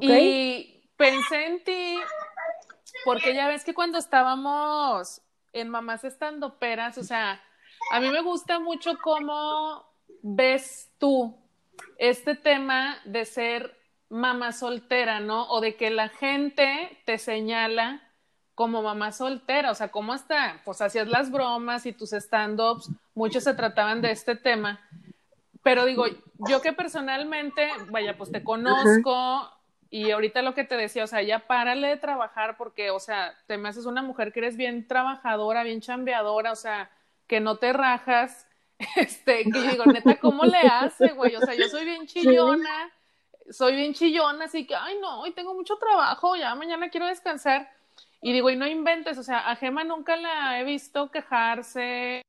Y pensé en ti porque ya ves que cuando estábamos en Mamás Estando Peras, o sea, a mí me gusta mucho cómo ves tú este tema de ser mamá soltera, ¿no? O de que la gente te señala como mamá soltera, o sea, cómo hasta, pues hacías las bromas y tus stand-ups, muchos se trataban de este tema, pero digo, yo que personalmente, vaya, pues te conozco y ahorita lo que te decía, o sea, ya párale de trabajar porque, o sea, te me haces una mujer que eres bien trabajadora, bien chambeadora, o sea, que no te rajas, este, que yo digo, neta, ¿cómo le hace, güey? O sea, yo soy bien chillona, soy bien chillona, así que, ay, no, hoy tengo mucho trabajo, ya mañana quiero descansar. Y digo, y no inventes, o sea, a Gema nunca la he visto quejarse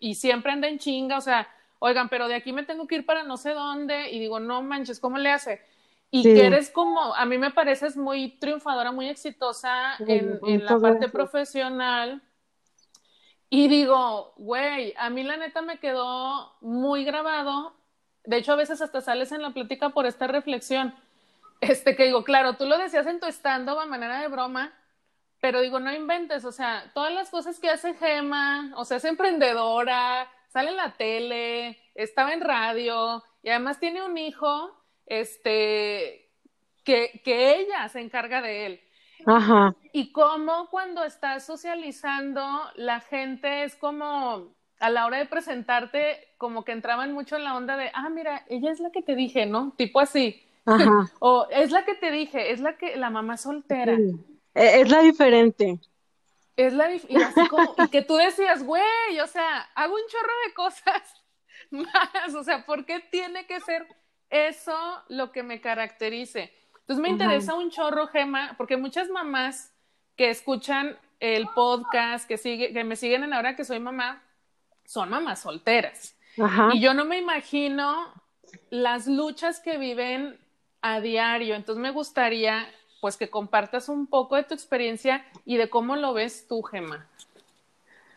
y siempre anda en chinga, o sea, oigan, pero de aquí me tengo que ir para no sé dónde, y digo, no manches, ¿cómo le hace? Y que eres como, a mí me pareces muy triunfadora, muy exitosa en, en la parte profesional. Y digo, güey, a mí la neta me quedó muy grabado. De hecho, a veces hasta sales en la plática por esta reflexión. Este que digo, claro, tú lo decías en tu estando a manera de broma, pero digo, no inventes, o sea, todas las cosas que hace Gema, o sea, es emprendedora, sale en la tele, estaba en radio y además tiene un hijo, este, que, que ella se encarga de él. Ajá. Y cómo cuando estás socializando, la gente es como, a la hora de presentarte, como que entraban mucho en la onda de, ah, mira, ella es la que te dije, ¿no? Tipo así. Ajá. o es la que te dije, es la que, la mamá soltera. E, es la diferente. Es la y así como, y que tú decías, güey, o sea, hago un chorro de cosas más, o sea, ¿por qué tiene que ser eso lo que me caracterice? Entonces me interesa un chorro, Gema, porque muchas mamás que escuchan el podcast, que, sigue, que me siguen en ahora que soy mamá, son mamás solteras. Y yo no me imagino las luchas que viven a diario. Entonces me gustaría pues que compartas un poco de tu experiencia y de cómo lo ves tú, Gema.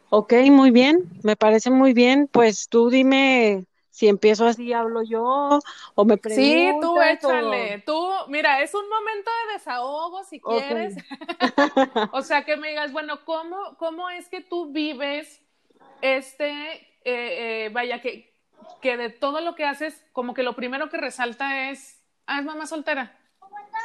Ok, muy bien, me parece muy bien. Pues tú dime si empiezo así, hablo yo o me preguntas. Sí, tú échale. Tú, mira, es un momento de desahogo si quieres. o sea, que me digas, bueno, ¿cómo, cómo es que tú vives este, eh, eh, vaya, que, que de todo lo que haces, como que lo primero que resalta es, ah, es mamá soltera.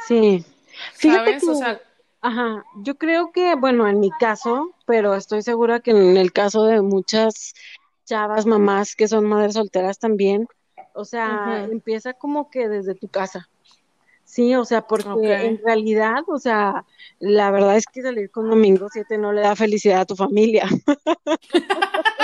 Sí. Fíjate Que, ajá, yo creo que, bueno, en mi caso, pero estoy segura que en el caso de muchas chavas, mamás que son madres solteras también, o sea, empieza como que desde tu casa. Sí, o sea, porque en realidad, o sea, la verdad es que salir con domingo 7 no le da felicidad a tu familia.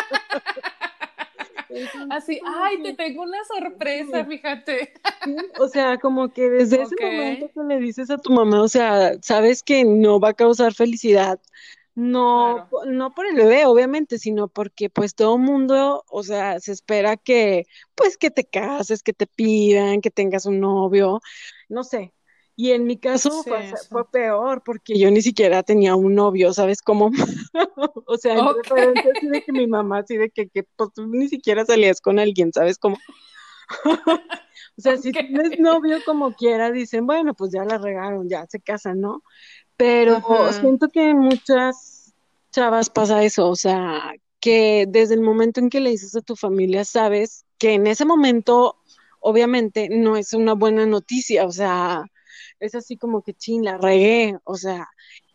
Así, ay, te tengo una sorpresa, fíjate. o sea, como que desde ese momento que le dices a tu mamá, o sea, sabes que no va a causar felicidad, no, no por el bebé, obviamente, sino porque pues todo mundo, o sea, se espera que, pues que te cases, que te pidan, que tengas un novio, no sé, y en mi caso fue, peor porque yo ni siquiera tenía un novio, ¿sabes cómo? o sea, así de que mi mamá, así de que, que pues, tú ni siquiera salías con alguien, ¿sabes cómo? o sea, si tienes novio como quiera, dicen, bueno, pues ya la regaron, ya se casan, ¿no? Pero siento que en muchas chavas pasa eso, o sea, que desde el momento en que le dices a tu familia, sabes que en ese momento, obviamente, no es una buena noticia, o sea, es así como que chin, la regué, o sea,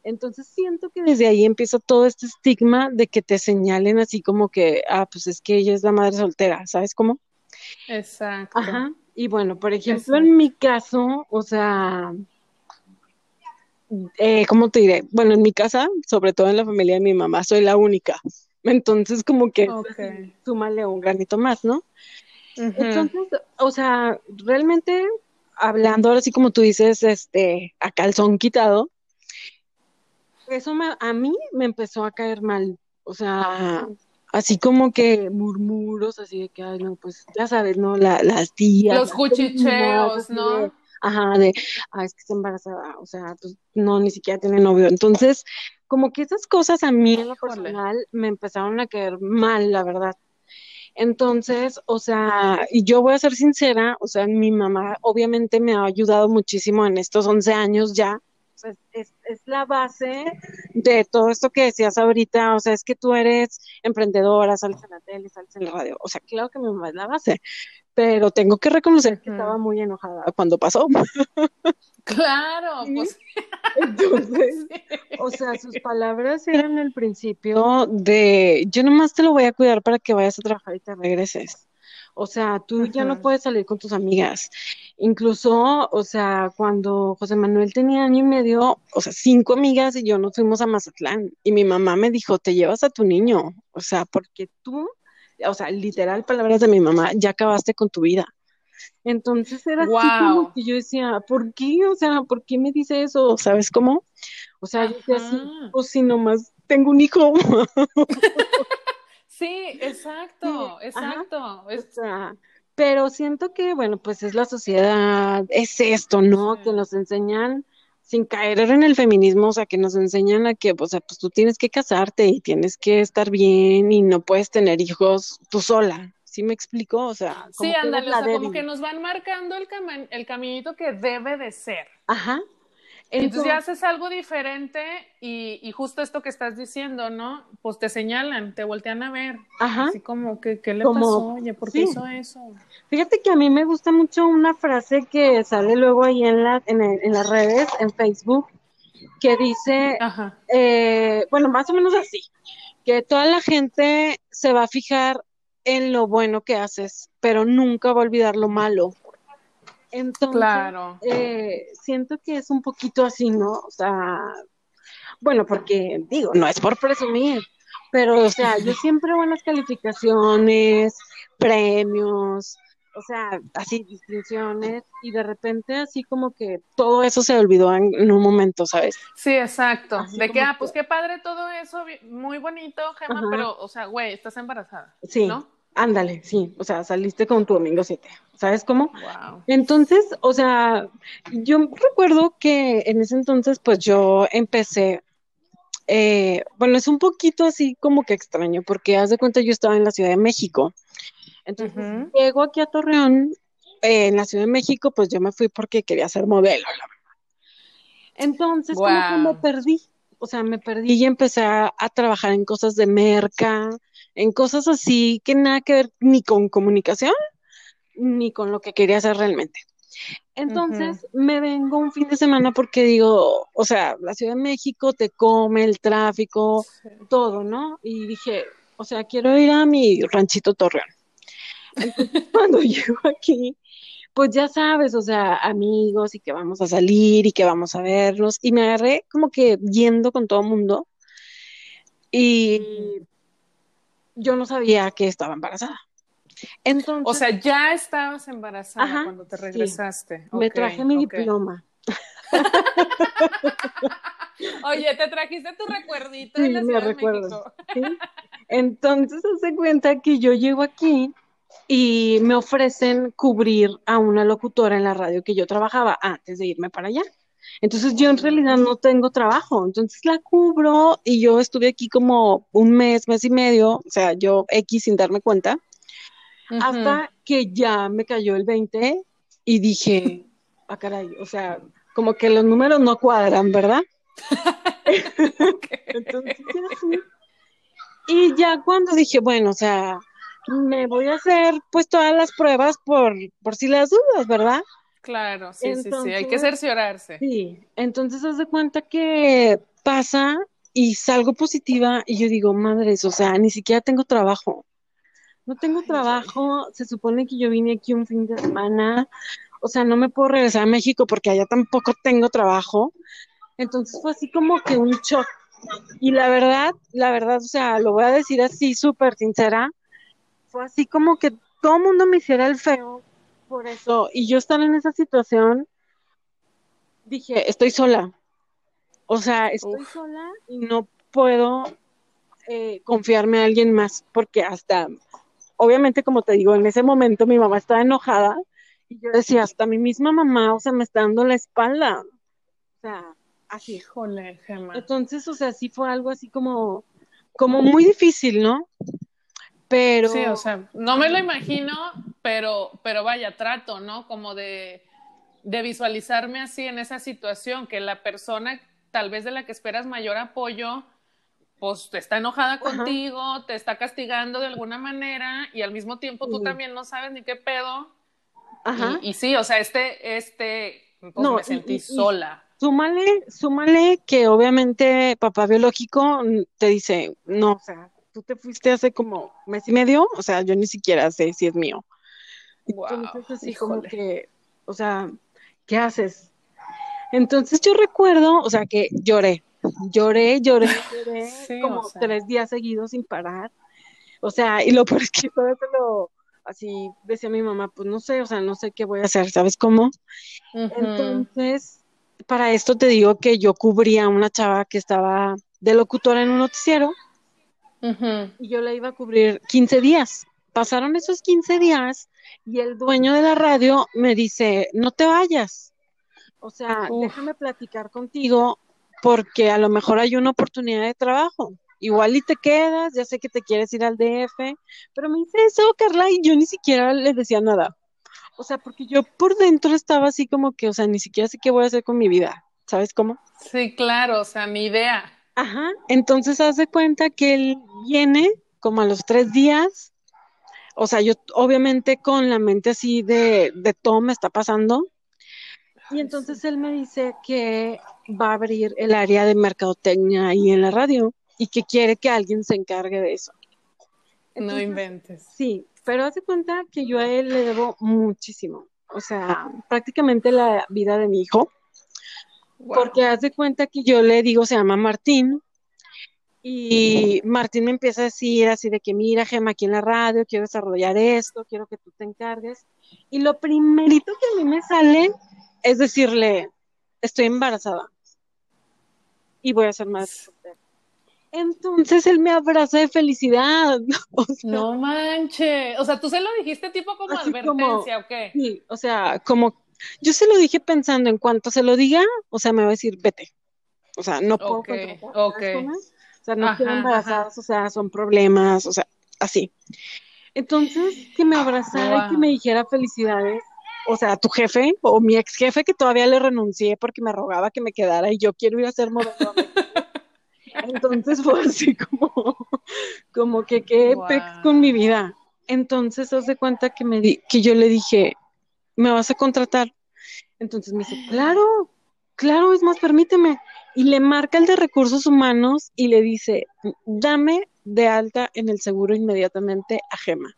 entonces siento que desde ahí empieza todo este estigma de que te señalen así como que, ah, pues es que ella es la madre soltera, ¿sabes cómo? Exacto. Ajá. Y bueno, por ejemplo, en mi caso, o sea, eh, ¿cómo te diré? Bueno, en mi casa, sobre todo en la familia de mi mamá, soy la única. Entonces, como que okay. súmale un granito más, ¿no? Entonces, o sea, realmente hablando ahora sí como tú dices, este, a calzón quitado, eso me, a mí me empezó a caer mal, o sea, así como que murmuros, así de que, ay, no, pues ya sabes, ¿no? La, las tías. Los cuchicheos, ¿no? Ajá, de, ay, es que está embarazada, o sea, pues no, ni siquiera tiene novio. Entonces, como que esas cosas a mí en lo personal me empezaron a caer mal, la verdad. Entonces, o sea, y yo voy a ser sincera, o sea, mi mamá obviamente me ha ayudado muchísimo en estos 11 años ya. es, es, la base de todo esto que decías ahorita, o sea, es que tú eres emprendedora, sales en la tele, sales en la radio, o sea, claro que mi mamá es la base, pero tengo que reconocer que estaba muy enojada cuando pasó. Claro, pues. Entonces, o sea, sus palabras eran el principio de yo nomás te lo voy a cuidar para que vayas a trabajar y te regreses. O sea, tú ya no puedes salir con tus amigas. Incluso, o sea, cuando José Manuel tenía año y medio, o sea, cinco amigas y yo nos fuimos a Mazatlán y mi mamá me dijo, te llevas a tu niño, o sea, porque tú, o sea, literal palabras de mi mamá, ya acabaste con tu vida. Entonces era así como que yo decía, ¿por qué? O sea, ¿por qué me dice eso? ¿Sabes cómo? O sea, yo decía así, o pues si nomás tengo un hijo. sí, exacto, exacto. O sea, pero siento que, bueno, pues es la sociedad, es esto, ¿no? Que nos enseñan sin caer en el feminismo, o sea, que nos enseñan a que, o sea, pues tú tienes que casarte y tienes que estar bien y no puedes tener hijos tú sola, ¿Sí me explico? O sea, como sí, ándale, o sea, como que nos van marcando el, el caminito que debe de ser. Ajá. Entonces, haces algo diferente y, y, justo esto que estás diciendo, ¿no? Pues te señalan, te voltean a ver. Ajá. Así como, que, ¿qué le pasó? Oye, ¿por qué hizo eso? Fíjate que a mí me gusta mucho una frase que sale luego ahí en, la, en, en las redes, en Facebook, que dice, eh, bueno, más o menos así, que toda la gente se va a fijar en lo bueno que haces, pero nunca va a olvidar lo malo. Entonces, claro. Eh, siento que es un poquito así, ¿no? O sea, bueno, porque digo, no es por presumir, pero, o sea, yo siempre buenas calificaciones, premios, o sea, así distinciones, y de repente así como que todo eso se olvidó en, un momento, ¿sabes? Sí, exacto. de que, ah, pues qué padre todo eso, muy bonito, Gemma, pero, o sea, güey, estás embarazada. Sí. ¿no? Ándale, sí, o sea, saliste con tu domingo 7, ¿sabes cómo? Entonces, o sea, yo recuerdo que en ese entonces, pues yo empecé, eh, bueno, es un poquito así como que extraño, porque haz de cuenta yo estaba en la Ciudad de México. Entonces, llego aquí a Torreón, eh, en la Ciudad de México, pues yo me fui porque quería ser modelo, la verdad. Entonces, como que me perdí, o sea, me perdí y empecé a, trabajar en cosas de merca, en cosas así que nada que ver ni con comunicación, ni con lo que quería hacer realmente. Entonces me vengo un fin de semana porque digo, o sea, la Ciudad de México te come el tráfico, todo, ¿no? Y dije, o sea, quiero ir a mi ranchito Torreón. Entonces, cuando llego aquí, pues ya sabes, o sea, amigos y que vamos a salir y que vamos a vernos. Y me agarré como que yendo con todo el mundo. Y yo no sabía que estaba embarazada. Entonces, o sea, ya estabas embarazada cuando te regresaste. me traje mi diploma. Oye, te trajiste tu recuerdito de la Ciudad me recuerdo. Entonces, se cuenta que yo llego aquí y me ofrecen cubrir a una locutora en la radio que yo trabajaba antes de irme para allá. Entonces yo en realidad no tengo trabajo, entonces la cubro y yo estuve aquí como un mes, mes y medio, o sea, yo X sin darme cuenta, hasta que ya me cayó el 20 y dije, ah, caray, o sea, como que los números no cuadran, ¿verdad? entonces, Y ya cuando dije, bueno, o sea, me voy a hacer pues todas las pruebas por, por si las dudas, ¿verdad? Claro, sí, sí, sí, hay que cerciorarse. Sí, entonces haz de cuenta que pasa y salgo positiva y yo digo, madres, o sea, ni siquiera tengo trabajo. No tengo trabajo, se supone que yo vine aquí un fin de semana, o sea, no me puedo regresar a México porque allá tampoco tengo trabajo. Entonces fue así como que un shock. Y la verdad, la verdad, o sea, lo voy a decir así súper sincera, fue así como que todo el mundo me hiciera el feo por eso. Y yo estar en esa situación, dije, estoy sola. O sea, estoy sola y no puedo eh, confiarme a alguien más porque hasta, obviamente como te digo, en ese momento mi mamá estaba enojada y yo decía, hasta mi misma mamá, o sea, me está dando la espalda. O sea, así. Híjole, Gemma. Entonces, o sea, sí fue algo así como, como muy difícil, ¿no? Pero. Sí, o sea, no me lo imagino, pero, pero vaya, trato, ¿no? Como de, de visualizarme así en esa situación, que la persona tal vez de la que esperas mayor apoyo, pues te está enojada contigo, te está castigando de alguna manera y al mismo tiempo tú también no sabes ni qué pedo. Ajá. Y, sí, o sea, este, este, pues no, me sentí sola. súmale, súmale que obviamente papá biológico te dice, no, o sea, tú te fuiste hace como mes y medio, o sea, yo ni siquiera sé si es mío. Entonces, así como que, o sea, ¿qué haces? Entonces yo recuerdo, o sea, que lloré, lloré, lloré, lloré, como tres días seguidos sin parar. O sea, y lo peor es que lo, así decía mi mamá, pues no sé, o sea, no sé qué voy a hacer, ¿sabes cómo? Entonces, para esto te digo que yo cubría a una chava que estaba de locutora en un noticiero y yo la iba a cubrir 15 días. Pasaron esos 15 días y el dueño de la radio me dice, no te vayas. O sea, déjame platicar contigo porque a lo mejor hay una oportunidad de trabajo. Igual y te quedas, ya sé que te quieres ir al DF, pero me dice eso, Carla, y yo ni siquiera le decía nada. O sea, porque yo por dentro estaba así como que, o sea, ni siquiera sé qué voy a hacer con mi vida. ¿Sabes cómo? Sí, claro, o sea, mi idea. Ajá, entonces haz de cuenta que él viene como a los tres días, o sea, yo obviamente con la mente así de, de todo me está pasando, y entonces él me dice que va a abrir el área de mercadotecnia ahí en la radio y que quiere que alguien se encargue de eso. no inventes. Sí, pero hace cuenta que yo a él le debo muchísimo. O sea, prácticamente la vida de mi hijo. Porque hace cuenta que yo le digo, se llama Martín, y Martín me empieza a decir así de que mira, Gema, aquí en la radio, quiero desarrollar esto, quiero que tú te encargues. Y lo primerito que a mí me sale es decirle, estoy embarazada y voy a ser más Entonces él me abraza de felicidad. no manches. O sea, tú se lo dijiste tipo como advertencia o qué? Sí, o sea, como yo se lo dije pensando en cuanto se lo diga, o sea, me va a decir, vete. O sea, no puedo. Okay, okay. O sea, no quiero embarazadas, o sea, son problemas, o sea, así. Entonces, que me abrazara y que me dijera felicidades, o sea, tu jefe o mi ex jefe que todavía le renuncié porque me rogaba que me quedara y yo quiero ir a ser modelo. Entonces fue así como, como que qué pex con mi vida. Entonces, haz de cuenta que me di, que yo le dije, ¿me vas a contratar? Entonces me dice, claro, claro, es más, permíteme. Y le marca el de recursos humanos y le dice, dame de alta en el seguro inmediatamente a Gema.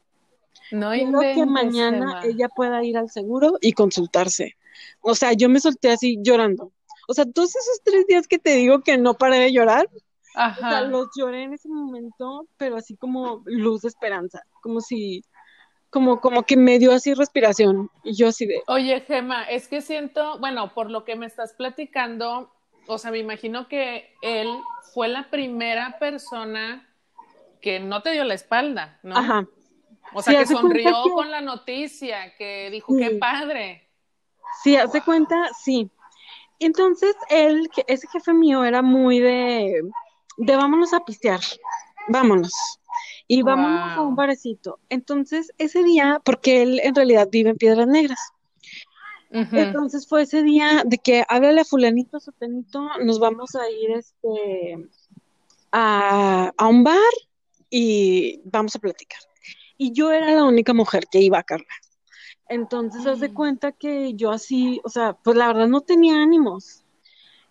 No Quiero que mañana ella pueda ir al seguro y consultarse. O sea, yo me solté así llorando. O sea, todos esos tres días que te digo que no paré de llorar, o sea, los lloré en ese momento, pero así como luz de esperanza, como si, como, como que me dio así respiración. Y yo así de. Oye, Gema, es que siento, bueno, por lo que me estás platicando, o sea, me imagino que él fue la primera persona que no te dio la espalda, ¿no? Ajá. O sea, que sonrió con la noticia, que dijo, qué padre. Sí, hace cuenta, sí. Entonces, él, ese jefe mío era muy de, de vámonos a pistear, vámonos. Y vámonos a un barecito. Entonces, ese día, porque él en realidad vive en Piedras Negras. Entonces fue ese día de que háblale a fulanito, sotenito, nos vamos a ir este a, a un bar y vamos a platicar y yo era la única mujer que iba a Carla. Entonces, haz de mm. cuenta que yo así, o sea, pues la verdad no tenía ánimos.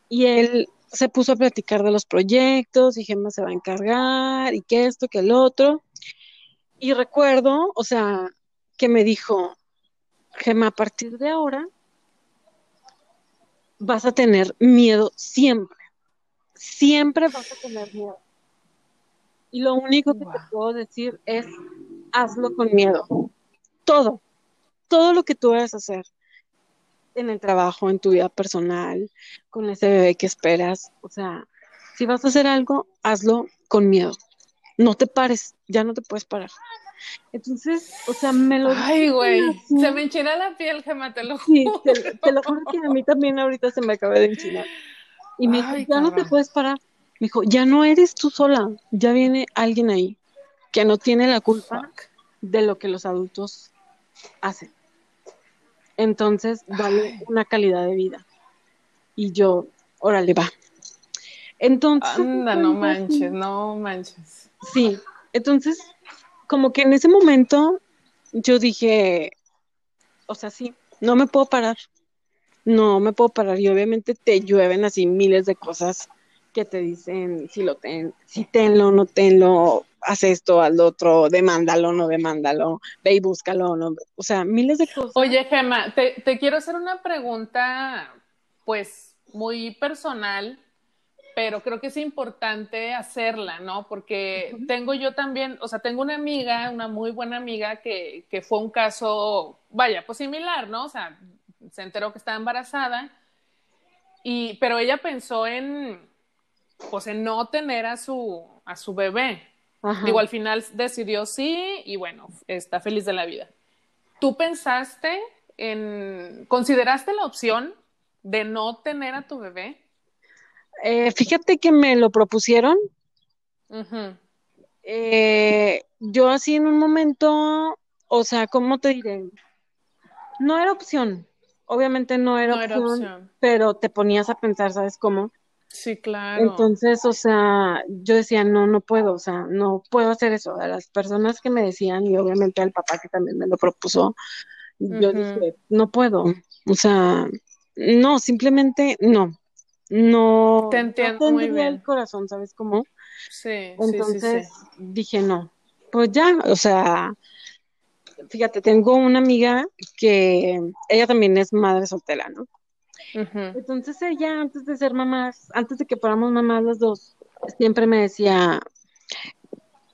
Y él se puso a platicar de los proyectos y Gemma se va a encargar y que esto, que el otro. Y recuerdo, o sea, que me dijo, Gemma, a partir de ahora vas a tener miedo siempre. Siempre vas a tener miedo. Y lo único que te puedo decir es, hazlo con miedo. Todo, todo lo que tú vayas a hacer en el trabajo, en tu vida personal, con ese bebé que esperas. O sea, si vas a hacer algo, hazlo con miedo. No te pares, ya no te puedes parar. Entonces, o sea, me lo... Ay, güey, se me enchina la piel, Gemma, te lo juro. Sí, te, lo juro que a mí también ahorita se me acaba de enchinar. Y me dijo, ya no te puedes parar. Me dijo, ya no eres tú sola, ya viene alguien ahí. que no tiene la culpa de lo que los adultos hacen. Entonces, vale una calidad de vida. Y yo, órale, va. Entonces. Anda, no manches, no manches. Sí, entonces, como que en ese momento yo dije, o sea, sí, no me puedo parar. No me puedo parar. Y obviamente te llueven así miles de cosas que te dicen si lo ten, si tenlo, no tenlo, haz esto, al otro, demándalo, no demándalo, ve y búscalo, no, o sea, miles de cosas. Oye, Gemma, te, te quiero hacer una pregunta, pues, muy personal, pero creo que es importante hacerla, ¿no? Porque tengo yo también, o sea, tengo una amiga, una muy buena amiga que, que fue un caso, vaya, pues similar, ¿no? O sea, se enteró que estaba embarazada, y, pero ella pensó en, pues en no tener a su, a su bebé. Digo, al final decidió sí y bueno, está feliz de la vida. ¿Tú pensaste en, consideraste la opción de no tener a tu bebé? Eh, fíjate que me lo propusieron. Eh, yo así en un momento, o sea, ¿cómo te diré? No era opción, obviamente no era, opción, pero te ponías a pensar, ¿sabes cómo? Sí, claro. Entonces, o sea, yo decía, no, no puedo, o sea, no puedo hacer eso. A las personas que me decían, y obviamente al papá que también me lo propuso, yo dije, no puedo, o sea, no, simplemente no, no. Te entiendo muy bien. el corazón, ¿sabes cómo? Sí, Entonces sí, sí, dije, no, pues ya, o sea, fíjate, tengo una amiga que ella también es madre soltera, ¿no? Entonces ella, antes de ser mamás, antes de que fuéramos mamás las dos, siempre me decía,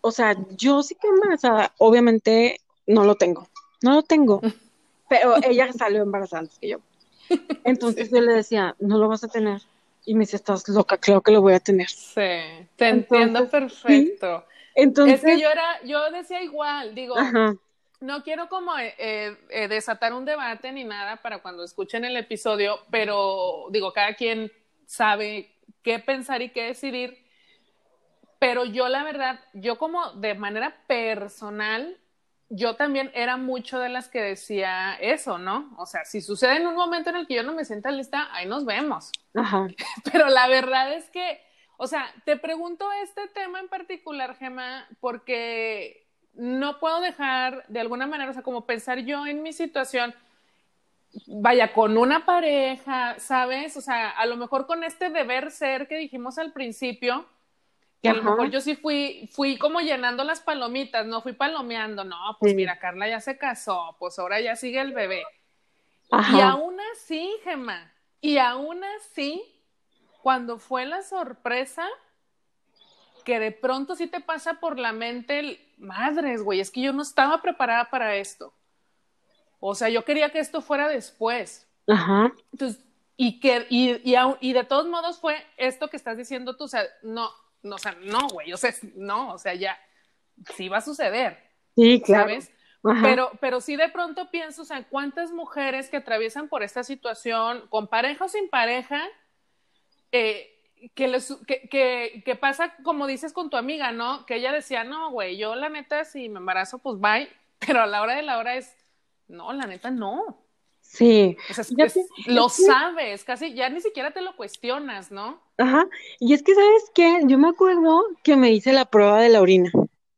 o sea, yo sí que embarazada, obviamente no lo tengo, no lo tengo, pero ella salió embarazada antes que yo. Entonces yo le decía, no lo vas a tener. Y me dice, estás loca, creo que lo voy a tener. Sí, te entiendo perfecto. Entonces, es que yo era, yo decía igual, digo, no quiero como eh, eh, eh, desatar un debate ni nada para cuando escuchen el episodio, pero digo, cada quien sabe qué pensar y qué decidir. Pero yo la verdad, yo como de manera personal, yo también era mucho de las que decía eso, ¿no? O sea, si sucede en un momento en el que yo no me sienta lista, ahí nos vemos. Ajá. Pero la verdad es que, o sea, te pregunto este tema en particular, Gemma, porque no puedo dejar de alguna manera, o sea, como pensar yo en mi situación, vaya, con una pareja, ¿sabes? O sea, a lo mejor con este deber ser que dijimos al principio, que a lo mejor yo sí fui, fui como llenando las palomitas, no fui palomeando, no, pues mira, Carla ya se casó, pues ahora ya sigue el bebé. Y aún así, Gemma, y aún así, cuando fue la sorpresa, que de pronto sí te pasa por la mente el, madres, güey, es que yo no estaba preparada para esto. O sea, yo quería que esto fuera después. Ajá. Entonces, y que, y, y, de todos modos fue esto que estás diciendo tú, o sea, no, no, o sea, no, güey, o sea, no, o sea, ya, sí va a suceder. Sí, claro. ¿Sabes? Pero, pero sí de pronto pienso, o sea, cuántas mujeres que atraviesan por esta situación, con pareja o sin pareja, eh, que, les, que, que, que, pasa como dices con tu amiga, ¿no? Que ella decía, no, güey, yo la neta si me embarazo, pues bye, pero a la hora de la hora es, no, la neta no. Sí. O sea, lo sabes, casi ya ni siquiera te lo cuestionas, ¿no? Ajá. Y es que, ¿sabes qué? Yo me acuerdo que me hice la prueba de la orina.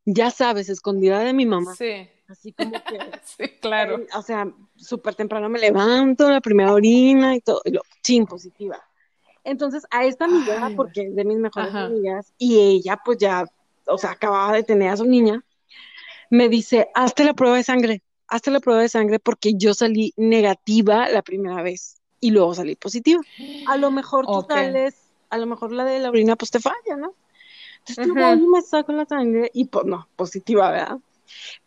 Ya sabes, escondida de mi mamá. Sí. Así como que. sí, claro. o sea, súper temprano me levanto, la primera orina y todo. Y lo, chin, positiva. Entonces, a esta amiga, porque es de mis mejores amigas, y ella, pues ya, o sea, acababa de tener a su niña, me dice, hazte la prueba de sangre, hazte la prueba de sangre porque yo salí negativa la primera vez y luego salí positiva. A lo mejor tú sales, a lo mejor la de la orina, pues te falla, ¿no? Entonces, tú me saco la sangre y, pues, no, positiva, ¿verdad?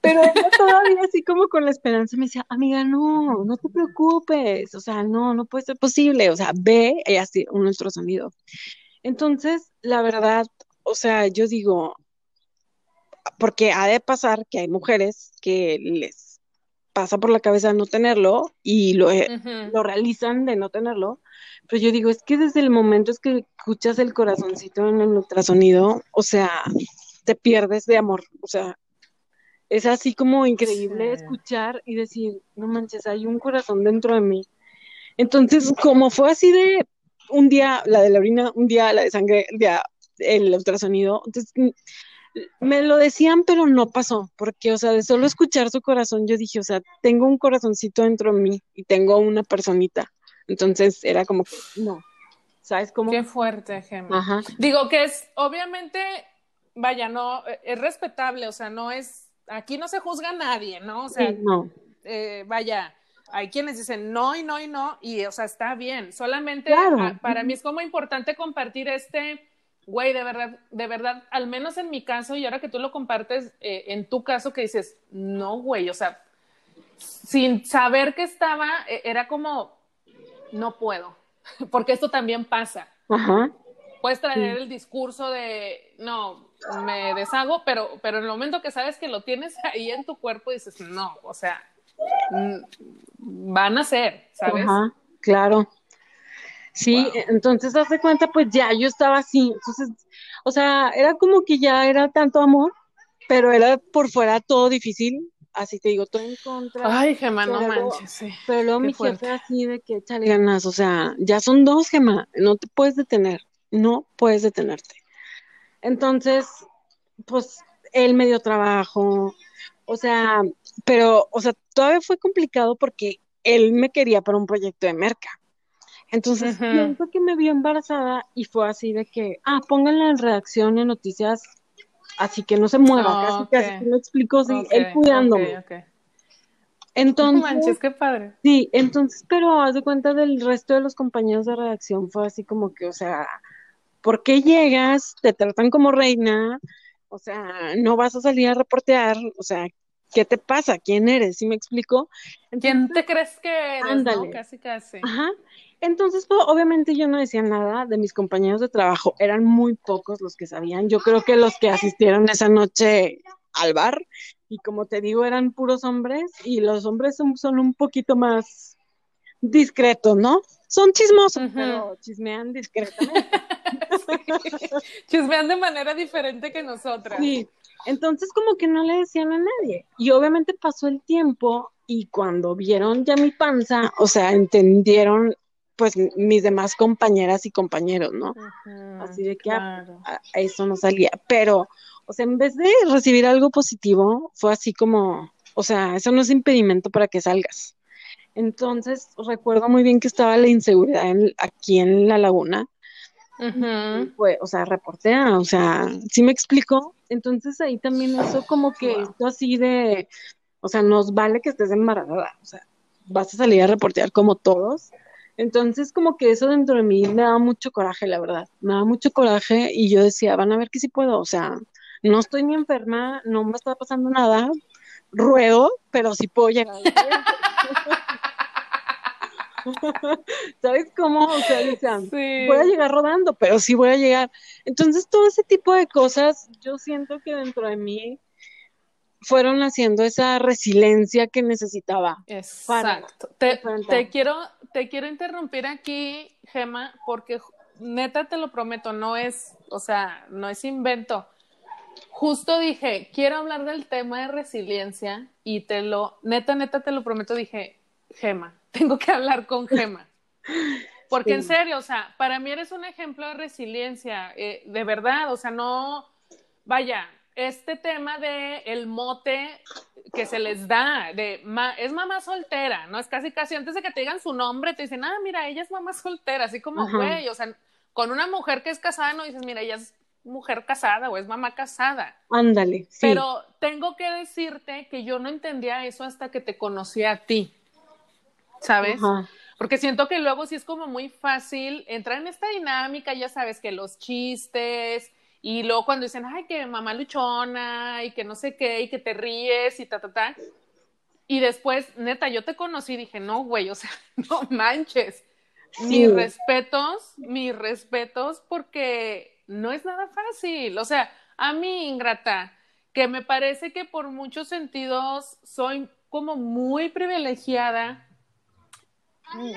Pero ella todavía así como con la esperanza me decía, amiga, no, no te preocupes, o sea, no, no puede ser posible, o sea, ve, y así, un ultrasonido. Entonces, la verdad, o sea, yo digo, porque ha de pasar que hay mujeres que les pasa por la cabeza no tenerlo y lo, eh, lo realizan de no tenerlo, pero yo digo, es que desde el momento es que escuchas el corazoncito en el ultrasonido, o sea, te pierdes de amor, o sea, es así como increíble escuchar y decir, no manches, hay un corazón dentro de mí. Entonces, como fue así de un día la de la orina, un día la de sangre, el día el ultrasonido, entonces me lo decían, pero no pasó, porque, o sea, de solo escuchar su corazón, yo dije, o sea, tengo un corazoncito dentro de mí y tengo una personita. Entonces era como, no, ¿sabes cómo? Qué fuerte, Gemma. Digo que es, obviamente, vaya, no, es respetable, o sea, no es, aquí no se juzga a nadie, ¿no? O sea, no. Eh, vaya, hay quienes dicen no y no y no, y, o sea, está bien, solamente para mí es como importante compartir este güey, de verdad, de verdad, al menos en mi caso, y ahora que tú lo compartes eh, en tu caso, que dices, no, güey, o sea, sin saber que estaba, e, era como, no puedo, porque esto también pasa. Ajá. Puedes traer el discurso de, no, me deshago, pero, pero en el momento que sabes que lo tienes ahí en tu cuerpo, dices, no, o sea, van a ser, ¿sabes? Ajá, claro. Sí, entonces hace cuenta, pues ya yo estaba así, entonces, o sea, era como que ya era tanto amor, pero era por fuera todo difícil, así te digo, todo en contra. Ay, Gemma, no manches, sí. Pero luego mi jefe así de que échale ganas, o sea, ya son dos, Gemma, no te puedes detener, no puedes detenerte. Entonces, pues él me dio trabajo, o sea, pero, o sea, todavía fue complicado porque él me quería para un proyecto de merca. Entonces, pienso que me vio embarazada y fue así de que, ah, pónganla en redacción en noticias, así que no se mueva, casi, casi, me explicó, sí, él cuidándome. Entonces, manches, qué padre. Sí, entonces, pero haz de cuenta del resto de los compañeros de redacción, fue así como que, o sea, ¿por qué llegas? Te tratan como reina, o sea, no vas a salir a reportear, o sea, ¿qué te pasa? ¿Quién eres? ¿Sí me explico? ¿Quién te crees que eres? Ándale. Casi, casi. Ajá. Entonces, pues, obviamente yo no decía nada de mis compañeros de trabajo, eran muy pocos los que sabían. Yo creo que los que asistieron esa noche al bar, y como te digo, eran puros hombres, y los hombres son, un poquito más discretos, ¿no? Son chismosos, pero chismean discretamente. Chismean de manera diferente que nosotras. Sí, entonces como que no le decían a nadie. Y obviamente pasó el tiempo y cuando vieron ya mi panza, o sea, entendieron pues mis demás compañeras y compañeros, ¿no? Así de que ah, a, eso no salía. Pero, o sea, en vez de recibir algo positivo, fue así como, o sea, eso no es impedimento para que salgas. Entonces, recuerdo muy bien que estaba la inseguridad aquí en la laguna. Pues, o sea, reportea, o sea, ¿sí me explico? Entonces ahí también eso como que esto así de, o sea, nos vale que estés embarazada, o sea, vas a salir a reportear como todos, entonces, como que eso dentro de mí me daba mucho coraje, la verdad. Me daba mucho coraje y yo decía, van a ver que sí puedo. O sea, no estoy ni enferma, no me está pasando nada, ruedo, pero sí puedo llegar. ¿Sabes cómo? O sea, dicen, voy a llegar rodando, pero sí voy a llegar. Entonces, todo ese tipo de cosas, yo siento que dentro de mí fueron haciendo esa resiliencia que necesitaba. Exacto. te, te, quiero, te quiero interrumpir aquí, Gema, porque neta te lo prometo, no es, o sea, no es invento. Justo dije, quiero hablar del tema de resiliencia y te lo, neta, neta te lo prometo, dije, Gema, tengo que hablar con Gema. Porque en serio, o sea, para mí eres un ejemplo de resiliencia, eh, de verdad, o sea, no, vaya, este tema de el mote que se les da, de es mamá soltera, ¿no? Es casi casi antes de que te digan su nombre, te dicen, ah, mira, ella es mamá soltera, así como, güey, o sea, con una mujer que es casada no dices, mira, ella es mujer casada o es mamá casada. Ándale. Sí. Pero tengo que decirte que yo no entendía eso hasta que te conocí a ti, ¿sabes? Porque siento que luego sí es como muy fácil entrar en esta dinámica, ya sabes que los chistes, y luego cuando dicen, ay, que mamá luchona y que no sé qué, y que te ríes y ta, ta, ta. Y después, neta, yo te conocí y dije, no, güey, o sea, no manches. Mis respetos, mis respetos, porque no es nada fácil. O sea, a mí, ingrata, que me parece que por muchos sentidos soy como muy privilegiada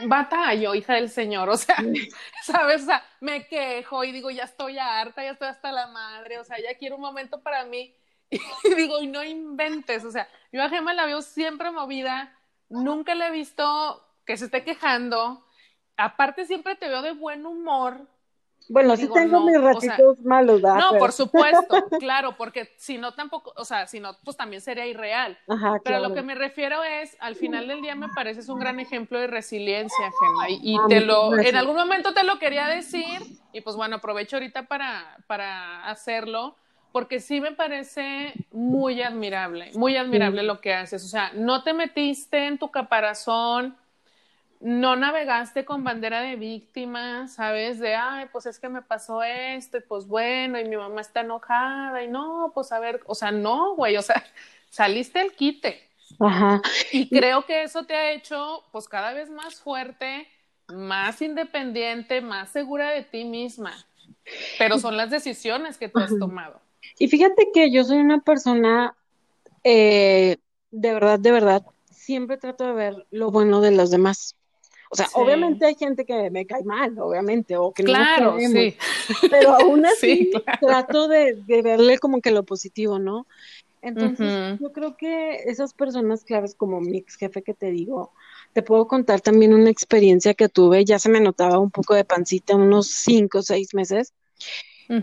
batallo, hija del Señor, o sea, ¿sabes? O sea, me quejo y digo, ya estoy harta, ya estoy hasta la madre, o sea, ya quiero un momento para mí. Y digo, y no inventes, o sea, yo a Gema la veo siempre movida, nunca la he visto que se esté quejando, aparte siempre te veo de buen humor, bueno, sí tengo mis ratitos malos, ¿verdad? No, por supuesto, claro, porque si no tampoco, o sea, si no, pues también sería irreal. Ajá, Pero lo que me refiero es, al final del día me pareces un gran ejemplo de resiliencia, Gemma, y, ah, te lo, en algún momento te lo quería decir, y pues bueno, aprovecho ahorita para, para hacerlo, porque sí me parece muy admirable, muy admirable lo que haces, o sea, no te metiste en tu caparazón, no navegaste con bandera de víctima, ¿sabes? De, ay, pues es que me pasó esto, y pues bueno, y mi mamá está enojada, y no, pues a ver, o sea, no, güey, o sea, saliste el quite. Ajá. Y creo que eso te ha hecho, pues, cada vez más fuerte, más independiente, más segura de ti misma. Pero son las decisiones que tú has tomado. Y fíjate que yo soy una persona, eh, de verdad, de verdad, siempre trato de ver lo bueno de los demás. O sea, obviamente hay gente que me cae mal, obviamente, o que claro, no sí. pero aún así trato de, verle como que lo positivo, ¿no? Entonces, yo creo que esas personas claves como mi ex jefe que te digo, te puedo contar también una experiencia que tuve, ya se me notaba un poco de pancita, unos cinco o seis meses,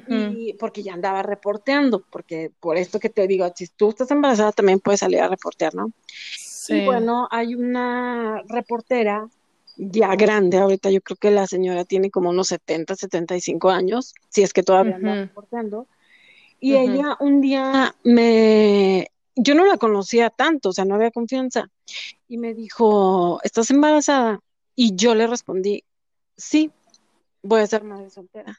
y porque ya andaba reporteando, porque por esto que te digo, si tú estás embarazada también puedes salir a reportear, ¿no? Sí. Y bueno, hay una reportera ya grande, ahorita yo creo que la señora tiene como unos 70, 75 años, si es que todavía uh anda reportando. Y ella un día me, yo no la conocía tanto, o sea, no había confianza. Y me dijo, ¿estás embarazada? Y yo le respondí, sí, voy a ser madre soltera.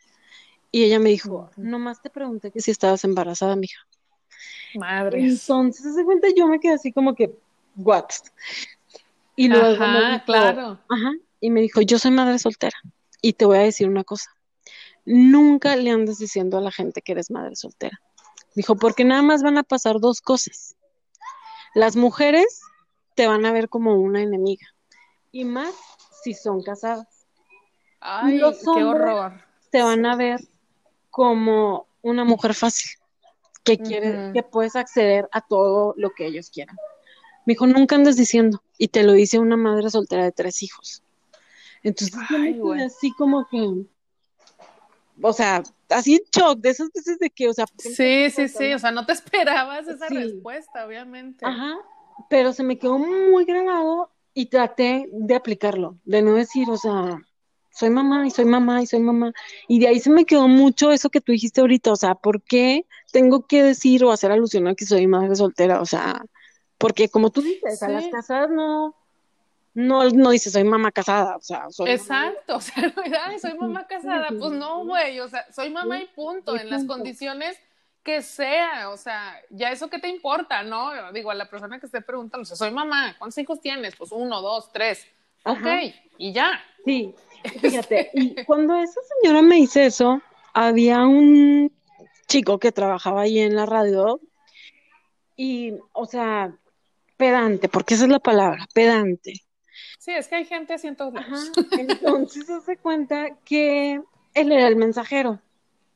Y ella me dijo, nomás te pregunté que si estabas embarazada, mija. Madre. Entonces, de cuenta, yo me quedé así como que, what? Y luego ajá, claro. Ajá, y me dijo, yo soy madre soltera y te voy a decir una cosa, nunca le andes diciendo a la gente que eres madre soltera. Dijo, porque nada más van a pasar dos cosas. Las mujeres te van a ver como una enemiga y más si son casadas. Ay, qué horror. Te van a ver como una mujer fácil que quiere, que puedes acceder a todo lo que ellos quieran. Me dijo, nunca andes diciendo. Y te lo dice una madre soltera de tres hijos. Entonces, así como que, o sea, así en shock, de esas veces de que, o sea. Sí, sí, sí, o sea, no te esperabas esa respuesta, obviamente. Ajá, pero se me quedó muy grabado y traté de aplicarlo, de no decir, o sea, soy mamá y soy mamá y soy mamá. Y de ahí se me quedó mucho eso que tú dijiste ahorita, o sea, ¿por qué tengo que decir o hacer alusión a que soy madre soltera? O sea, porque como tú dices, a las casadas no, no, no dices soy mamá casada, o sea, soy Exacto, o sea, soy mamá casada, pues no, güey, o sea, soy mamá y punto, en las condiciones que sea, o sea, ya eso que te importa, ¿no? Digo, a la persona que esté preguntando, o sea, soy mamá, ¿cuántos hijos tienes? Pues uno, dos, tres, ok, y ya. Sí, fíjate, y cuando esa señora me dice eso, había un chico que trabajaba ahí en la radio y, o sea, pedante, porque esa es la palabra, pedante. Sí, es que hay gente así en todos Entonces se hace cuenta que él era el mensajero.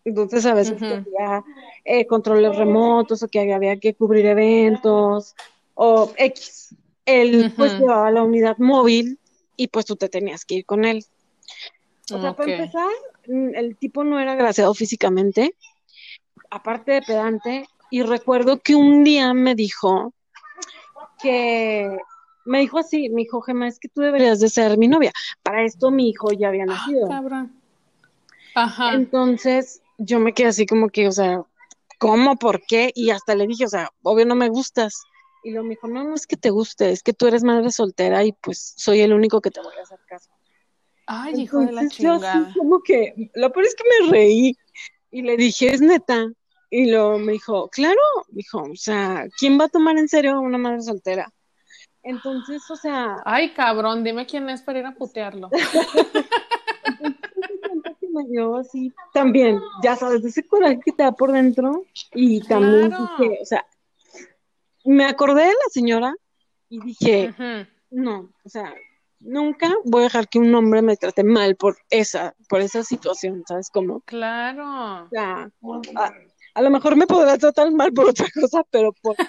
Entonces a veces había eh, controles remotos o que había que cubrir eventos o X. Él pues llevaba la unidad móvil y pues tú te tenías que ir con él. O sea, para empezar, mm, el tipo no era graciado físicamente, aparte de pedante, y recuerdo que un día me dijo que me dijo así, mi hijo Gemma, es que tú deberías de ser mi novia. Para esto mi hijo ya había ah, nacido. Ajá. Entonces yo me quedé así como que, o sea, ¿cómo? ¿Por qué? Y hasta le dije, o sea, obvio no me gustas. Y luego me dijo, no, no es que te guste, es que tú eres madre soltera y pues soy el único que te voy a hacer caso. Ay, hijo de la chingada. Yo como que, lo peor es que me reí y le dije, es neta. Y luego me dijo, claro, dijo, o sea, ¿quién va a tomar en serio a una madre soltera? Entonces, o sea. Ay, cabrón, dime quién es para ir a putearlo. me dio así también, ya sabes, ese coraje que te da por dentro. Y también dije, o sea, me acordé de la señora y dije, no, o sea, nunca voy a dejar que un hombre me trate mal por esa, por esa situación, ¿sabes cómo? Claro. O sea, A lo mejor me podrás tratar mal por otra cosa, pero por...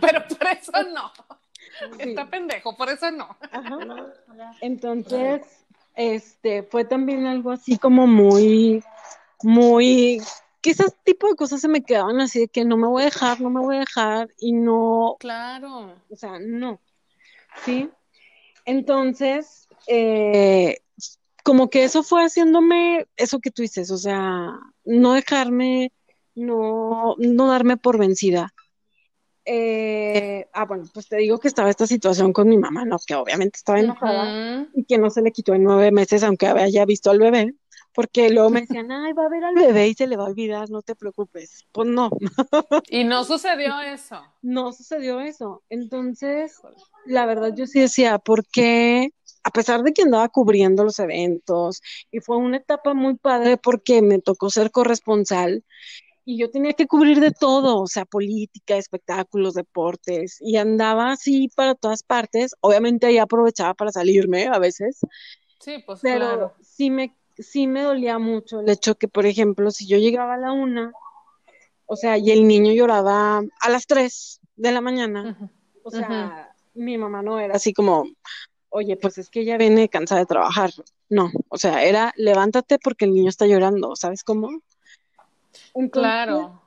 Pero por eso no. Está pendejo, por eso no. Entonces, este, fue también algo así como muy, muy, que ese tipo de cosas se me quedaban así de que no me voy a dejar, no me voy a dejar y no. Claro. O sea, no. ¿Sí? Entonces, eh, como que eso fue haciéndome eso que tú dices, o sea, no dejarme, no, no darme por vencida. Eh, ah, bueno, pues te digo que estaba esta situación con mi mamá, ¿no? Que obviamente estaba enojada y que no se le quitó en nueve meses, aunque haya visto al bebé, porque luego me decían, ay, va a ver al bebé y se le va a olvidar, no te preocupes. Pues no. y no sucedió eso. No sucedió eso. Entonces, la verdad, yo sí decía, ¿por qué? A pesar de que andaba cubriendo los eventos y fue una etapa muy padre porque me tocó ser corresponsal y yo tenía que cubrir de todo, o sea, política, espectáculos, deportes, y andaba así para todas partes. Obviamente ahí aprovechaba para salirme a veces. Sí, pues pero sí me, sí me dolía mucho el hecho que, por ejemplo, si yo llegaba a la una, o sea, y el niño lloraba a las tres de la mañana, o sea, mi mamá no era así como, oye, pues es que ella viene cansada de trabajar. No, o sea, era levántate porque el niño está llorando, ¿sabes cómo? claro.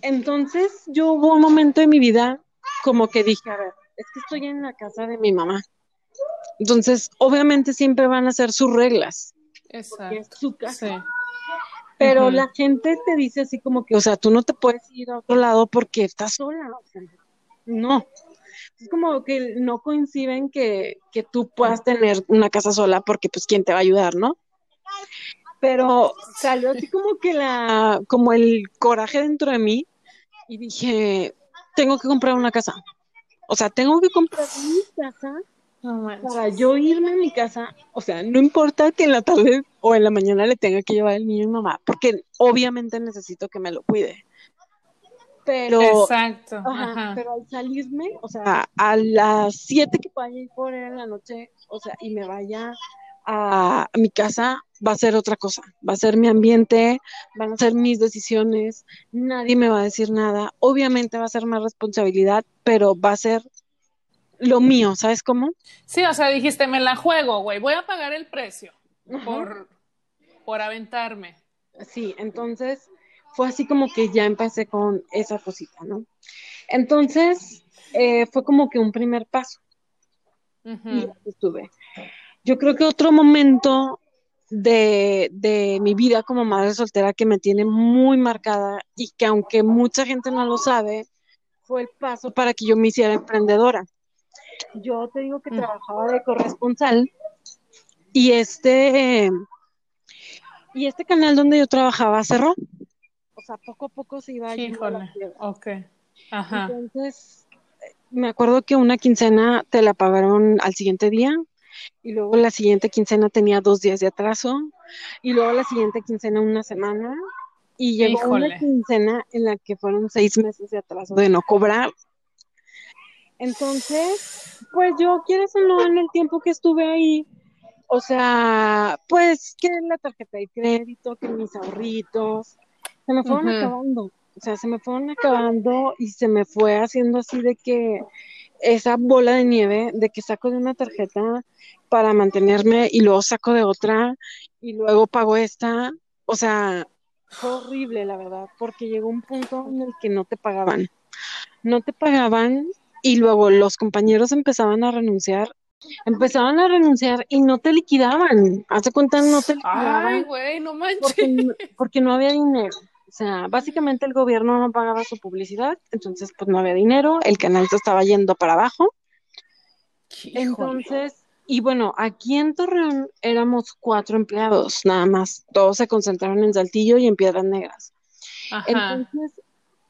Entonces yo hubo un momento en mi vida como que dije, a ver, es que estoy en la casa de mi mamá. Entonces, obviamente siempre van a ser sus reglas. Exacto. Es su casa. Pero la gente te dice así como que, o sea, tú no te puedes ir a otro lado porque estás sola. no. Como que no coinciden que, que tú puedas tener una casa sola porque pues quién te va a ayudar, ¿no? pero salió así como que la, como el coraje dentro de mí y dije, tengo que comprar una casa. O sea, tengo que comprar mi casa para yo irme a mi casa. O sea, no importa que en la tarde o en la mañana le tenga que llevar el niño mi mamá, porque obviamente necesito que me lo cuide. Pero, Exacto. pero al salirme, o sea, a las 7 que vaya ir por él en la noche, o sea, y me vaya a mi casa, va a ser otra cosa, va a ser mi ambiente, van a ser mis decisiones, nadie me va a decir nada, obviamente va a ser más responsabilidad, pero va a ser lo mío, ¿sabes cómo? Sí, o sea, dijiste, me la juego, güey, voy a pagar el precio por, por aventarme. Sí, entonces fue así como que ya empecé con esa cosita, ¿no? Entonces, eh, fue como que un primer paso. Y estuve. Yo creo que otro momento de, de, mi vida como madre soltera que me tiene muy marcada y que aunque mucha gente no lo sabe, fue el paso para que yo me hiciera emprendedora. Yo te digo que mm. trabajaba de corresponsal y este y este canal donde yo trabajaba cerró. Sea, poco a poco se iba a la Ok. Ajá. Entonces, me acuerdo que una quincena te la pagaron al siguiente día, y luego la siguiente quincena tenía dos días de atraso y luego la siguiente quincena una semana y llegó una quincena en la que fueron seis meses de atraso de no cobrar. Entonces, pues yo, quieres o no, en el tiempo que estuve ahí, o sea, pues que la tarjeta de crédito, que mis ahorritos, se me fueron acabando. O sea, se me fueron acabando y se me fue haciendo así de que esa bola de nieve de que saco de una tarjeta para mantenerme y luego saco de otra y luego pago esta. O sea, fue horrible, la verdad, porque llegó un punto en el que no te pagaban. No te pagaban y luego los compañeros empezaban a renunciar. Empezaban a renunciar y no te liquidaban. Hace cuenta, no te liquidaban. Ay, güey, no manches. Porque, porque no había dinero. O sea, básicamente el gobierno no pagaba su publicidad, entonces pues no había dinero, el canal se estaba yendo para abajo. Entonces, y bueno, aquí en Torreón éramos cuatro empleados, nada más. Todos se concentraron en Saltillo y en Piedras Negras. Entonces,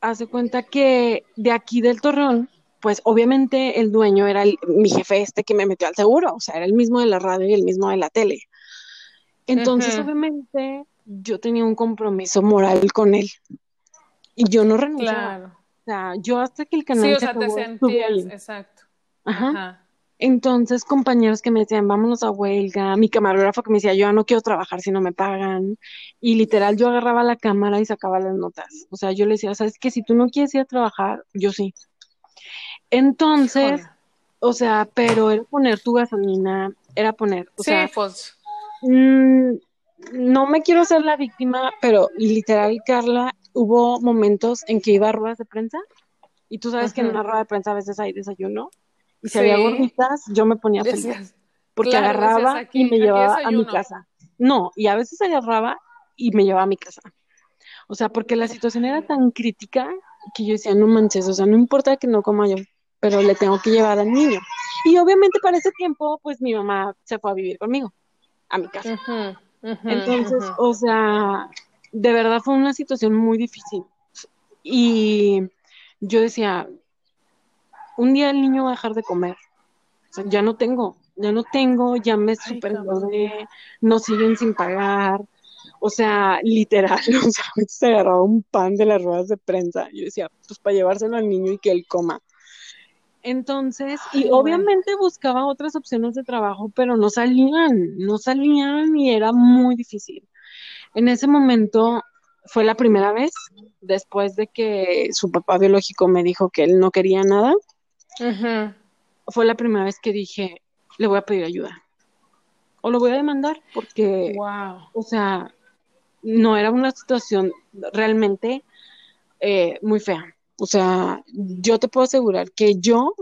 hace cuenta que de aquí del Torreón, pues obviamente el dueño era mi jefe este que me metió al seguro, o sea, era el mismo de la radio y el mismo de la tele. Entonces, obviamente, yo tenía un compromiso moral con él. Y yo no renunciaba. Claro. O sea, yo hasta que el canal sí, o sea, te sentías, exacto. Ajá. Entonces, compañeros que me decían, vámonos a huelga, mi camarógrafo que me decía, yo ya no quiero trabajar si no me pagan, y literal yo agarraba la cámara y sacaba las notas. O sea, yo le decía, sabes que si tú no quieres ir a trabajar, yo sí. Entonces, o sea, pero era poner tu gasolina, era poner, o sí, sea, pues. mmm, no me quiero ser la víctima, pero literal, Carla, hubo momentos en que iba a ruedas de prensa, y tú sabes que en una rueda de prensa a veces hay desayuno, y si había gorditas, yo me ponía feliz. Decías, Porque claro, agarraba aquí- y me llevaba a mi casa. No, y a veces agarraba y me llevaba a mi casa. O sea, porque la situación era tan crítica que yo decía, no manches, o sea, no importa que no coma yo, pero le tengo que llevar al niño. Y obviamente para ese tiempo, pues mi mamá se fue a vivir conmigo, a mi casa. Entonces, o sea, de verdad fue una situación muy difícil. Y yo decía, un día el niño va a dejar de comer. O sea, ya no tengo, ya no tengo, ya me Ay, superendeudé, no siguen sin pagar. O sea, literal, o sea, veces agarraba un pan de las ruedas de prensa. Yo decía, pues para llevárselo al niño y que él coma. Entonces, y obviamente buscaba otras opciones de trabajo, pero no salían, no salían y era muy difícil. En ese momento fue la primera vez, después de que su papá biológico me dijo que él no quería nada, fue la primera vez que dije, le voy a pedir ayuda. O lo voy a demandar porque, Wow. o sea, no era una situación realmente eh, muy fea. O sea, yo te puedo asegurar que yo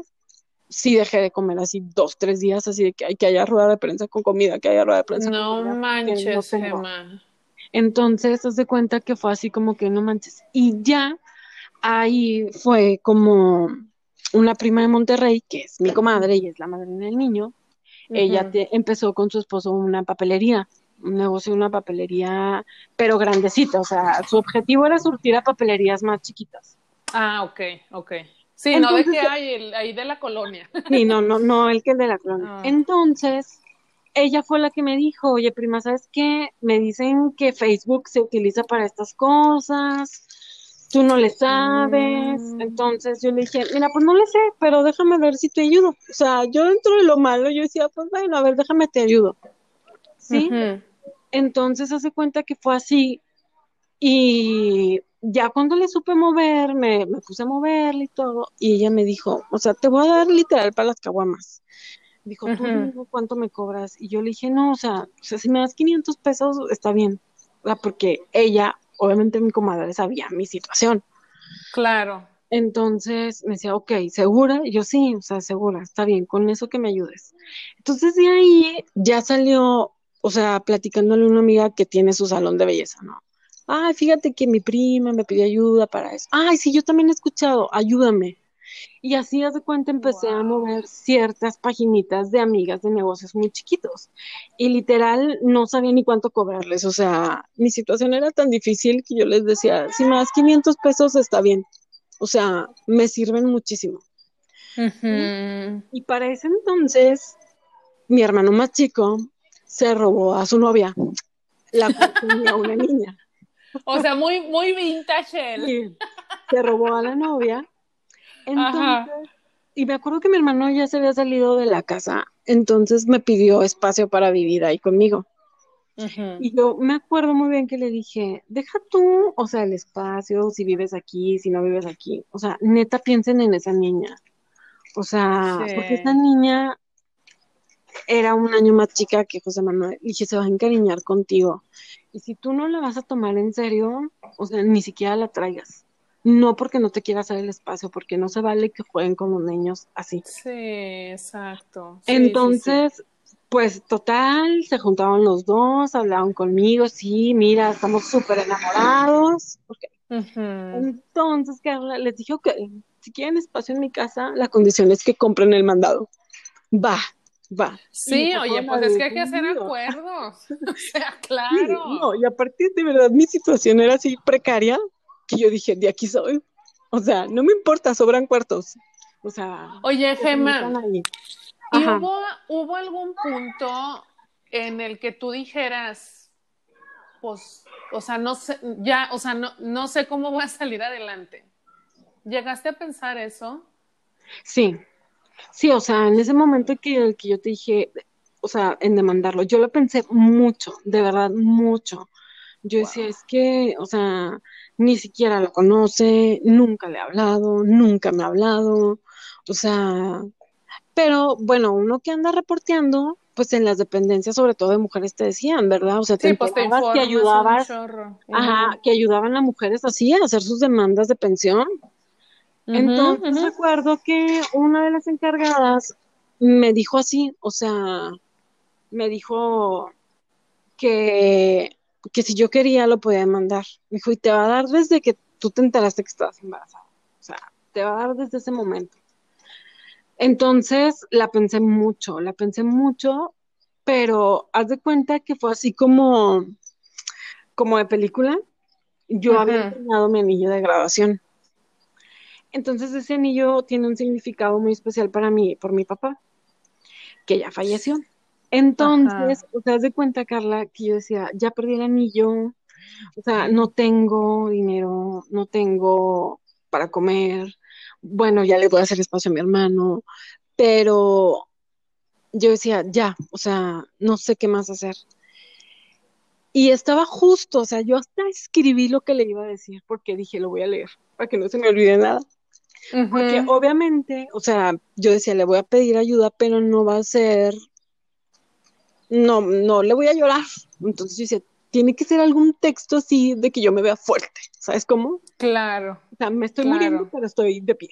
sí dejé de comer así dos, tres días, así de que, hay que haya rueda de prensa con comida, que haya rueda de prensa con No comida, porque manches, no. Gemma. Entonces, haz de cuenta que fue así como que no manches. Y ya ahí fue como una prima de Monterrey, que es mi comadre y es la madrina del niño. Ella te- empezó con su esposo una papelería, un negocio una papelería, pero grandecita. O sea, su objetivo era surtir a papelerías más chiquitas. Ah, ok, ok. Sí, no de que hay el, ahí de la colonia. Sí, no, no, no, el que el de la colonia. Ah. Entonces, ella fue la que me dijo, oye, prima, ¿sabes qué? Me dicen que Facebook se utiliza para estas cosas, tú no le sabes. Mm. Entonces yo le dije, mira, pues no le sé, pero déjame ver si te ayudo. O sea, yo dentro de lo malo, yo decía, pues bueno, a ver, déjame te ayudo. ¿Sí? Entonces hace cuenta que fue así. Y ya cuando le supe mover, me, me puse a moverle y todo. Y ella me dijo, o sea, te voy a dar literal para las caguamas. Dijo, tú cuánto me cobras. Y yo le dije, no, o sea, o sea, si me das 500 pesos, está bien. O sea, porque ella, obviamente mi comadre sabía mi situación. Claro. Entonces me decía, ok, ¿segura? Y yo sí, o sea, segura, está bien, con eso que me ayudes. Entonces de ahí ya salió, o sea, platicándole a una amiga que tiene su salón de belleza, ¿no? Ay, fíjate que mi prima me pidió ayuda para eso. Ay, sí, yo también he escuchado, ayúdame. Y así, haz de cuenta, empecé a mover ciertas paginitas de amigas de negocios muy chiquitos. Y literal, no sabía ni cuánto cobrarles. O sea, mi situación era tan difícil que yo les decía, si me das 500 pesos está bien. O sea, me sirven muchísimo. Y para ese entonces, mi hermano más chico se robó a su novia, la cual tenía una niña. O sea, muy, muy vintage él. Se robó a la novia. Ajá. Entonces, y me acuerdo que mi hermano ya se había salido de la casa, entonces me pidió espacio para vivir ahí conmigo. Y yo me acuerdo muy bien que le dije, deja tú, o sea, el espacio, si vives aquí, si no vives aquí. O sea, neta piensen en esa niña. O sea, Sí. porque esa niña era un año más chica que José Manuel. Y dije, se va a encariñar contigo. Y si tú no la vas a tomar en serio, o sea, ni siquiera la traigas. No porque no te quiera hacer el espacio, porque no se vale que jueguen con los niños así. Sí, exacto. Sí, sí, sí. Entonces, pues total, se juntaron los dos, hablaron conmigo, sí, mira, estamos súper enamorados. Ok. Ujú. Entonces, Carla, les dije, ok, si quieren espacio en mi casa, la condición es que compren el mandado. Va, va. Sí, oye, pues es que hay que hacer acuerdos. O sea, Sí, claro. no, y aparte, de verdad, mi situación era así precaria que yo dije, de aquí soy. O sea, no me importa, sobran cuartos. O sea, Oye, Gemma. ¿y hubo, hubo algún punto en el que tú dijeras, pues, o sea, no sé, ya, o sea, no, no sé cómo voy a salir adelante? ¿Llegaste a pensar eso? Sí, Sí, o sea, en ese momento que, que yo te dije, o sea, en demandarlo, yo lo pensé mucho, de verdad, mucho. Yo decía, es que, o sea, ni siquiera lo conoce, nunca le ha hablado, nunca me ha hablado, o sea, pero bueno, uno que anda reporteando, pues en las dependencias, sobre todo de mujeres, te decían, ¿verdad? O sea, te, pues que ayudabas, ajá, que ayudaban a mujeres así a hacer sus demandas de pensión. Entonces recuerdo que una de las encargadas me dijo así, o sea, me dijo que, que si yo quería lo podía demandar. Me dijo, y te va a dar desde que tú te enteraste que estabas embarazada. O sea, te va a dar desde ese momento. Entonces la pensé mucho, la pensé mucho, pero haz de cuenta que fue así como, como de película. Yo había terminado mi anillo de graduación. Entonces ese anillo tiene un significado muy especial para mí, por mi papá, que ya falleció. Entonces, o sea, de cuenta, Carla, que yo decía, ya perdí el anillo, o sea, no tengo dinero, no tengo para comer, bueno, ya le voy a hacer espacio a mi hermano, pero yo decía, ya, o sea, no sé qué más hacer. Y estaba justo, o sea, yo hasta escribí lo que le iba a decir porque dije, lo voy a leer, para que no se me olvide nada. Porque obviamente, o sea, yo decía, le voy a pedir ayuda, pero no va a ser, no, no le voy a llorar. Entonces yo decía, tiene que ser algún texto así de que yo me vea fuerte, ¿sabes cómo? Claro. O sea, me estoy muriendo, pero estoy de pie.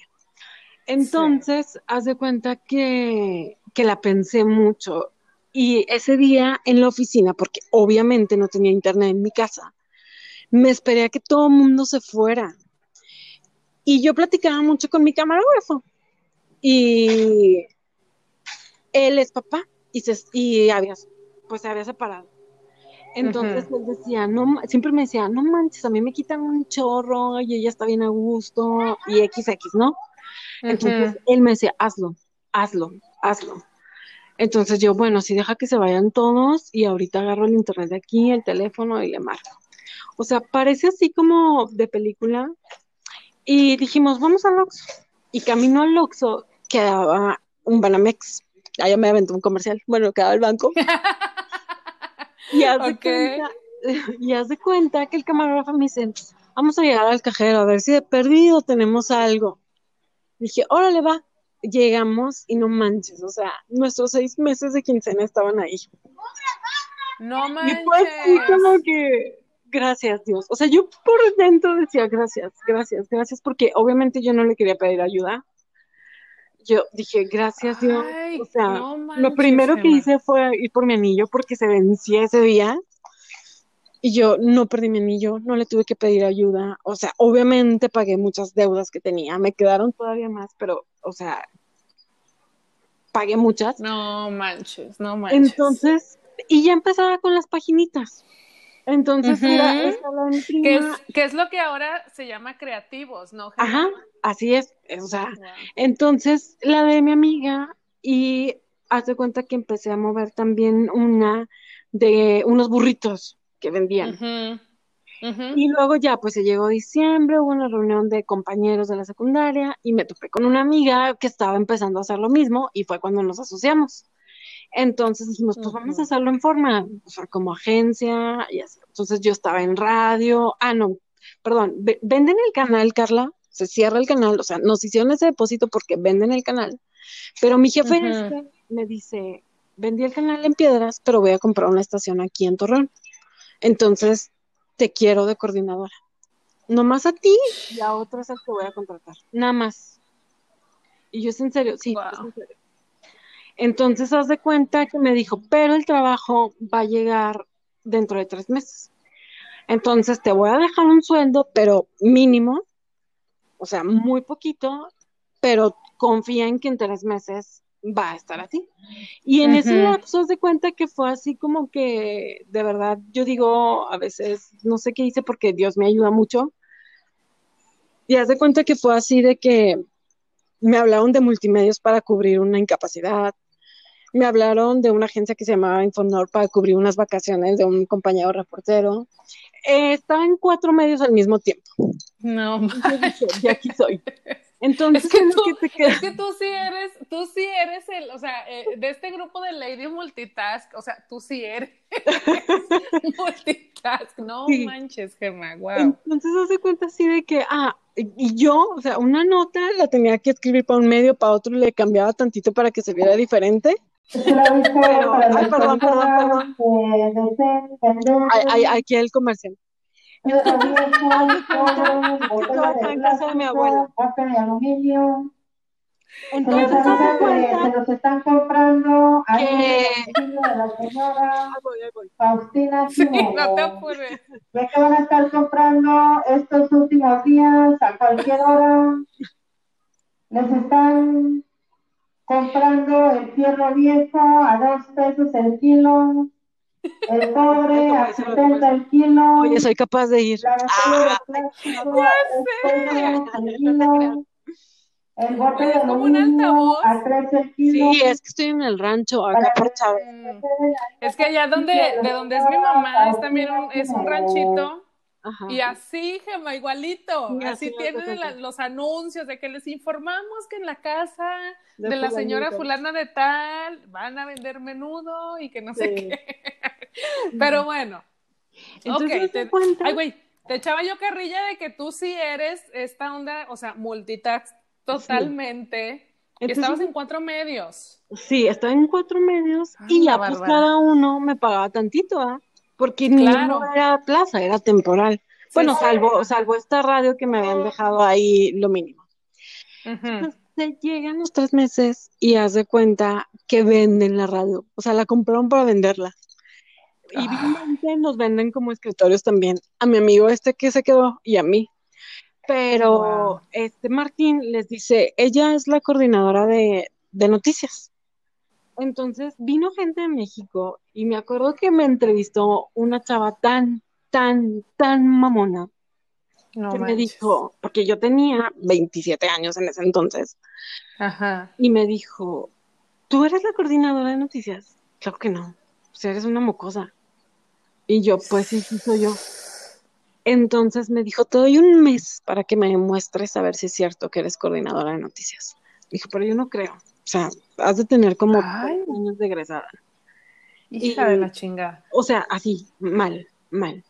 Entonces, haz de cuenta que, que la pensé mucho. Y ese día en la oficina, porque obviamente no tenía internet en mi casa, me esperé a que todo el mundo se fuera. Y yo platicaba mucho con mi camarógrafo. Y él es papá y, se, y había, pues se había separado. Entonces él decía, no, siempre me decía, no manches, a mí me quitan un chorro y ella está bien a gusto y XX, ¿no? Entonces él me decía, hazlo, hazlo, hazlo. Entonces yo, bueno, si deja que se vayan todos y ahorita agarro el internet de aquí, el teléfono y le marco. O sea, parece así como de película. Y dijimos, vamos al Oxxo. Y camino al Oxxo quedaba un Banamex. Allá me aventó un comercial. Bueno, quedaba el banco. y haz de cuenta, y haz de cuenta que el camarógrafo me dice, vamos a llegar al cajero a ver si de perdido tenemos algo. Dije, órale, va. Llegamos y no manches, o sea, nuestros seis meses de quincena estaban ahí. No manches. Y fue así como que, gracias Dios. O sea, yo por dentro decía, gracias, gracias, gracias, porque obviamente yo no le quería pedir ayuda. Yo dije, gracias Dios. o sea, lo primero que hice fue ir por mi anillo porque se vencía ese día. Y yo no perdí mi anillo, no le tuve que pedir ayuda. O sea, obviamente pagué muchas deudas que tenía, me quedaron todavía más, pero, o sea, pagué muchas. No manches, no manches. Entonces, y ya empezaba con las paginitas. Entonces, mira, ¿Qué es, lo que ahora se llama creativos, ¿no? Ajá, así es. O sea, entonces la de mi amiga y hace cuenta que empecé a mover también una de unos burritos que vendían. Y luego ya, pues se llegó diciembre, hubo una reunión de compañeros de la secundaria y me topé con una amiga que estaba empezando a hacer lo mismo y fue cuando nos asociamos. Entonces dijimos, pues vamos a hacerlo en forma, o sea, como agencia y así. Entonces yo estaba en radio, ah, no, perdón, venden el canal, Carla, se cierra el canal, o sea, nos hicieron ese depósito porque venden el canal, pero mi jefe este me dice, vendí el canal en Piedras, pero voy a comprar una estación aquí en Torreón. Entonces, te quiero de coordinadora. No más a ti y a otros al que voy a contratar. Nada más. Y yo es en serio, sí, es en serio. Entonces, haz de cuenta que me dijo, pero el trabajo va a llegar dentro de tres meses. Entonces, te voy a dejar un sueldo, pero mínimo, o sea, muy poquito, pero confía en que en tres meses va a estar así. Y en ese lapso de cuenta que fue así como que, de verdad, yo digo, a veces, no sé qué hice porque Dios me ayuda mucho. Y haz de cuenta que fue así de que me hablaron de multimedios para cubrir una incapacidad. Me hablaron de una agencia que se llamaba Infonor para cubrir unas vacaciones de un compañero reportero. Eh, estaba en cuatro medios al mismo tiempo. No, y aquí soy. Entonces, es que, tú, es que tú sí eres, tú sí eres el, o sea, eh, de este grupo de Lady Multitask, o sea, tú sí eres multitask, no manches, Gemma, wow. Entonces hace cuenta así de que, ah, y yo, o sea, una nota la tenía que escribir para un medio, para otro, le cambiaba tantito para que se viera diferente. Pero, ay, perdón, perdón, perdón. aquí el comercial. en casa de mi abuela. Entonces, se los están comprando a de la señora Faustina no te apures. Que van a estar comprando estos últimos días a cualquier hora, les están comprando el fierro viejo a dos pesos el kilo, el cobre a 70 el kilo. Oye, soy capaz de ir. La ah, el kilo. El bote de como un altavoz. A 13 kilos. Sí, es que estoy en el rancho, acá por Chávez. Es que allá donde, de donde es mi mamá, es también un, es un ranchito. Ajá. Y así, Gemma, igualito. así, tienen los anuncios de que les informamos que en la casa de, la señora fulana de tal van a vender menudo y que no sé qué. Pero bueno. Entonces, ok, te, ay, güey, te echaba yo carrilla de que tú sí eres esta onda, o sea, multitask totalmente. estabas en cuatro medios. Sí, estaba en cuatro medios y ya pues cada uno me pagaba tantito, ¿ah? Porque ni no era plaza, era temporal. bueno, salvo, salvo esta radio que me habían dejado ahí lo mínimo. Entonces, llegan los tres meses y haz de cuenta que venden la radio. O sea, la compraron para venderla. Y ah. nos venden como escritorios también. A mi amigo este que se quedó y a mí. Pero este Martín les dice, ella es la coordinadora de, de noticias. Entonces vino gente de México y me acuerdo que me entrevistó una chava tan, tan, tan mamona que me dijo, porque yo tenía 27 años en ese entonces, Ajá. y me dijo, ¿tú eres la coordinadora de noticias? Claro que no, o sea, eres una mocosa. Y yo, pues sí, sí soy yo. Entonces me dijo, te doy un mes para que me demuestres a ver si es cierto que eres coordinadora de noticias. Dijo, pero yo no creo. O sea, has de tener como años de egresada. Hija de la chingada. O sea, así, mal, mal.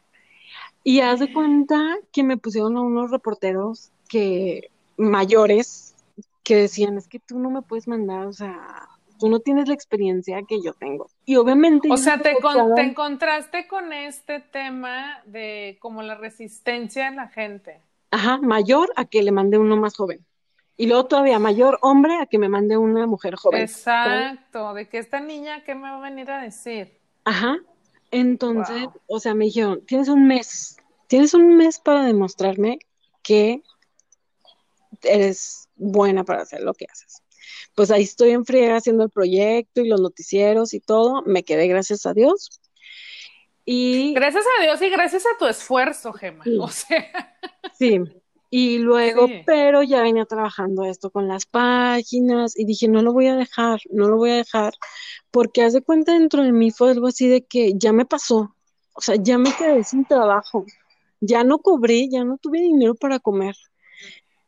Y haz de cuenta que me pusieron a unos reporteros que mayores que decían, es que tú no me puedes mandar, o sea, tú no tienes la experiencia que yo tengo. Y obviamente... O sea, te, te, encontraste con este tema de como la resistencia de la gente. Ajá, mayor a que le mande uno más joven. Y luego todavía mayor hombre a que me mande una mujer joven. Exacto, de que esta niña, ¿qué me va a venir a decir? Ajá. Entonces, o sea, me dijeron, tienes un mes, tienes un mes para demostrarme que eres buena para hacer lo que haces pues ahí estoy en friega haciendo el proyecto y los noticieros y todo. Me quedé, gracias a Dios. Y gracias a Dios y gracias a tu esfuerzo, Gemma. O sea. Sí. Y luego, pero ya venía trabajando esto con las páginas y dije, no lo voy a dejar, no lo voy a dejar, porque haz de cuenta dentro de mí fue algo así de que ya me pasó, o sea, ya me quedé sin trabajo, ya no cobré, ya no tuve dinero para comer.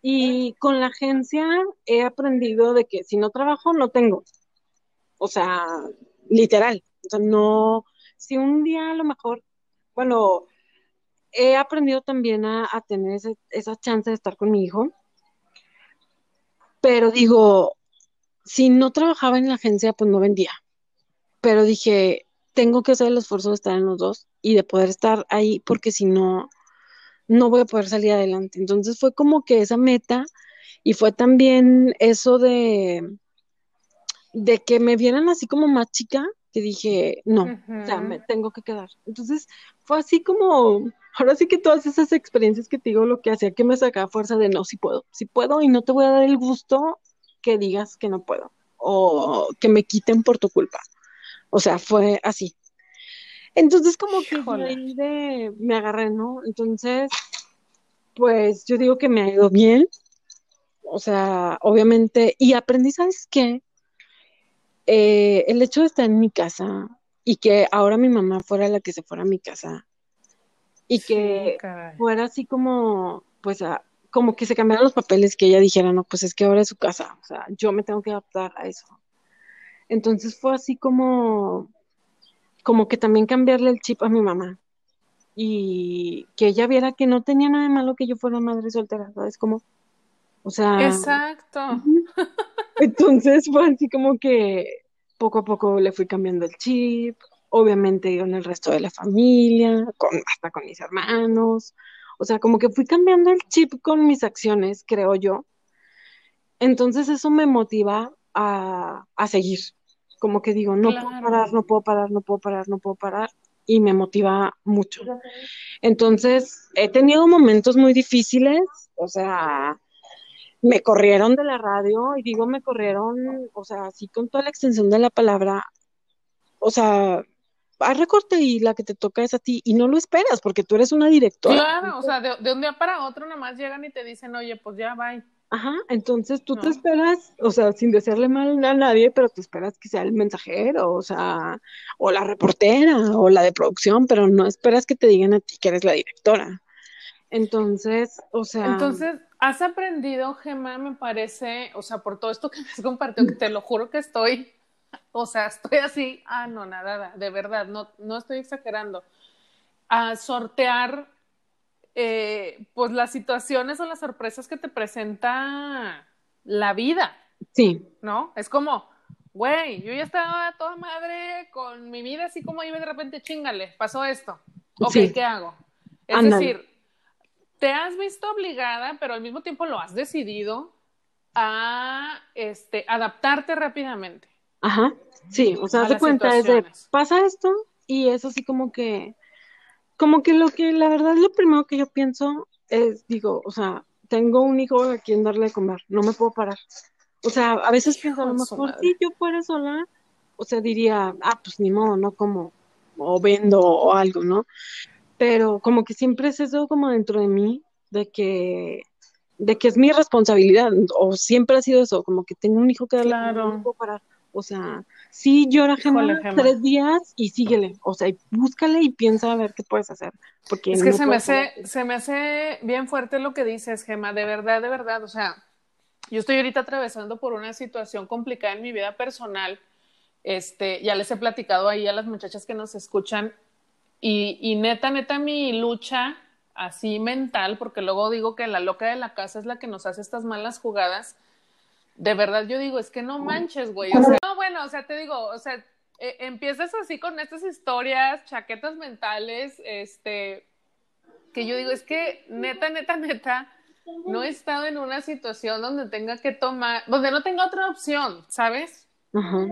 Y con la agencia he aprendido de que si no trabajo, no tengo. O sea, literal. O sea, no, si un día a lo mejor, bueno, he aprendido también a, tener esa chance de estar con mi hijo. Pero digo, si no trabajaba en la agencia, pues no vendía. Pero dije, tengo que hacer el esfuerzo de estar en los dos y de poder estar ahí, porque si no, no voy a poder salir adelante. Entonces fue como que esa meta y fue también eso de, de que me vieran así como más chica, que dije, no, ya me tengo que quedar. Entonces fue así como, ahora sí que todas esas experiencias que te digo, lo que hacía que me sacaba fuerza de no, si puedo, si puedo y no te voy a dar el gusto que digas que no puedo o que me quiten por tu culpa. O sea, fue así. Entonces como que de, me agarré, ¿no? Entonces, pues yo digo que me ha ido bien. O sea, obviamente, y aprendí, ¿sabes qué? Eh, el hecho de estar en mi casa y que ahora mi mamá fuera la que se fuera a mi casa y que fuera así como, pues, como que se cambiaron los papeles, que ella dijera, no, pues es que ahora es su casa, o sea, yo me tengo que adaptar a eso. Entonces fue así como, como que también cambiarle el chip a mi mamá y que ella viera que no tenía nada de malo que yo fuera madre soltera, ¿sabes? Como, o sea. Exacto. Entonces fue así como que poco a poco le fui cambiando el chip, obviamente con el resto de la familia, con, hasta con mis hermanos. O sea, como que fui cambiando el chip con mis acciones, creo yo. Entonces eso me motiva a, a seguir. Como que digo, no puedo parar, no puedo parar, no puedo parar, no puedo parar. Y me motiva mucho. Entonces, he tenido momentos muy difíciles, o sea, me corrieron de la radio, y digo me corrieron, o sea, así con toda la extensión de la palabra, o sea, a recorte y la que te toca es a ti, y no lo esperas, porque tú eres una directora. Claro, o sea, de, un día para otro nada más llegan y te dicen, oye, pues ya, bye. Ajá, entonces tú te esperas, o sea, sin desearle mal a nadie, pero tú esperas que sea el mensajero, o sea, o la reportera, o la de producción, pero no esperas que te digan a ti que eres la directora. Entonces, o sea. Entonces, has aprendido, Gemma, me parece, o sea, por todo esto que me has compartido, que te lo juro que estoy, o sea, estoy así, ah, no, nada, de verdad, no, no estoy exagerando, a sortear, eh, pues, las situaciones o las sorpresas que te presenta la vida. Sí. ¿No? Es como, güey, yo ya estaba toda madre con mi vida así como iba de repente, chingale, pasó esto. Ok, ¿qué hago? Es decir, te has visto obligada, pero al mismo tiempo lo has decidido a este, adaptarte rápidamente. Ajá, sí, o sea, de cuenta, es de, pasa esto y es así como que, como que lo que, la verdad, lo primero que yo pienso es, digo, o sea, tengo un hijo a quien darle de comer, no me puedo parar. O sea, a veces pienso, a lo mejor si yo fuera sola, o sea, diría, ah, pues ni modo, no como, o vendo o algo, ¿no? pero como que siempre es eso como dentro de mí, de que, de que es mi responsabilidad, o siempre ha sido eso, como que tengo un hijo que darle claro. para, o sea, sí llora Gemma, tres días y síguele, o sea, búscale y piensa a ver qué puedes hacer. Porque es que se me hace, se me hace bien fuerte lo que dices, Gemma, de verdad, de verdad, o sea, yo estoy ahorita atravesando por una situación complicada en mi vida personal. Este, ya les he platicado ahí a las muchachas que nos escuchan y, neta, neta, mi lucha así mental, porque luego digo que la loca de la casa es la que nos hace estas malas jugadas. De verdad, yo digo, es que no manches, güey. O sea, no, bueno, o sea, te digo, o sea, e, empiezas así con estas historias, chaquetas mentales, este, que yo digo, es que neta, neta, neta, no he estado en una situación donde tenga que tomar, donde no tenga otra opción, ¿sabes? Ajá.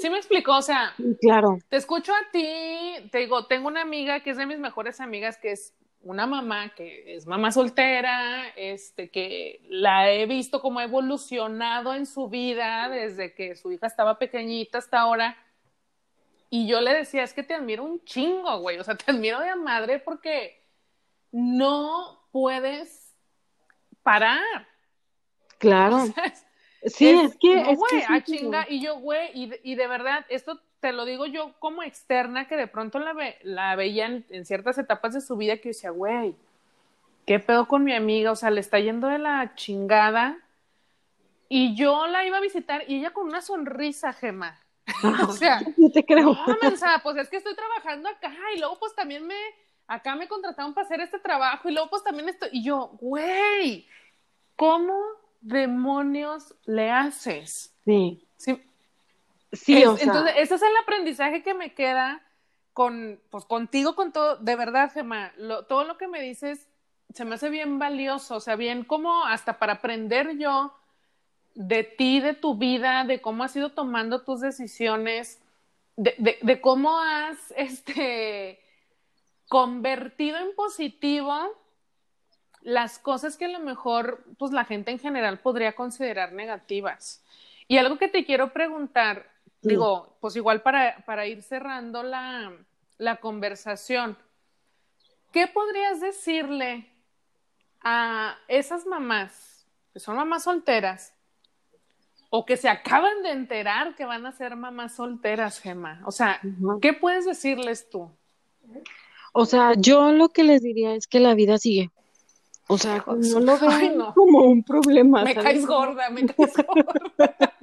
Sí me explicó, o sea, claro. Te escucho a ti, te digo, tengo una amiga que es de mis mejores amigas, que es una mamá, que es mamá soltera, este, que la he visto como ha evolucionado en su vida desde que su hija estaba pequeñita hasta ahora. Y yo le decía, es que te admiro un chingo, güey, o sea, te admiro de madre porque no puedes parar. Claro. Sí, es, que. No, güey, a chinga. Y yo, güey, y, y, de verdad, esto te lo digo yo como externa, que de pronto la, ve, la veía en, ciertas etapas de su vida que yo decía, güey, ¿qué pedo con mi amiga? O sea, le está yendo de la chingada. Y yo la iba a visitar y ella con una sonrisa, Gema. o sea, yo te creo. No, pues es que estoy trabajando acá y luego pues también me, acá me contrataron para hacer este trabajo y luego pues también estoy, y yo, güey, ¿cómo demonios le haces? Sí. Sí, sí o sea... Entonces, ese es el aprendizaje que me queda con, pues contigo, con todo, de verdad, Gemma, todo lo que me dices se me hace bien valioso, o sea, bien como hasta para aprender yo de ti, de tu vida, de cómo has ido tomando tus decisiones, de, de, de cómo has este, convertido en positivo las cosas que a lo mejor pues la gente en general podría considerar negativas. Y algo que te quiero preguntar, digo, pues igual para, para ir cerrando la, la conversación, ¿qué podrías decirle a esas mamás que son mamás solteras o que se acaban de enterar que van a ser mamás solteras, Gemma? O sea, ¿qué puedes decirles tú? O sea, yo lo que les diría es que la vida sigue O sea, no lo veo como un problema. Me caes gorda, me caes gorda.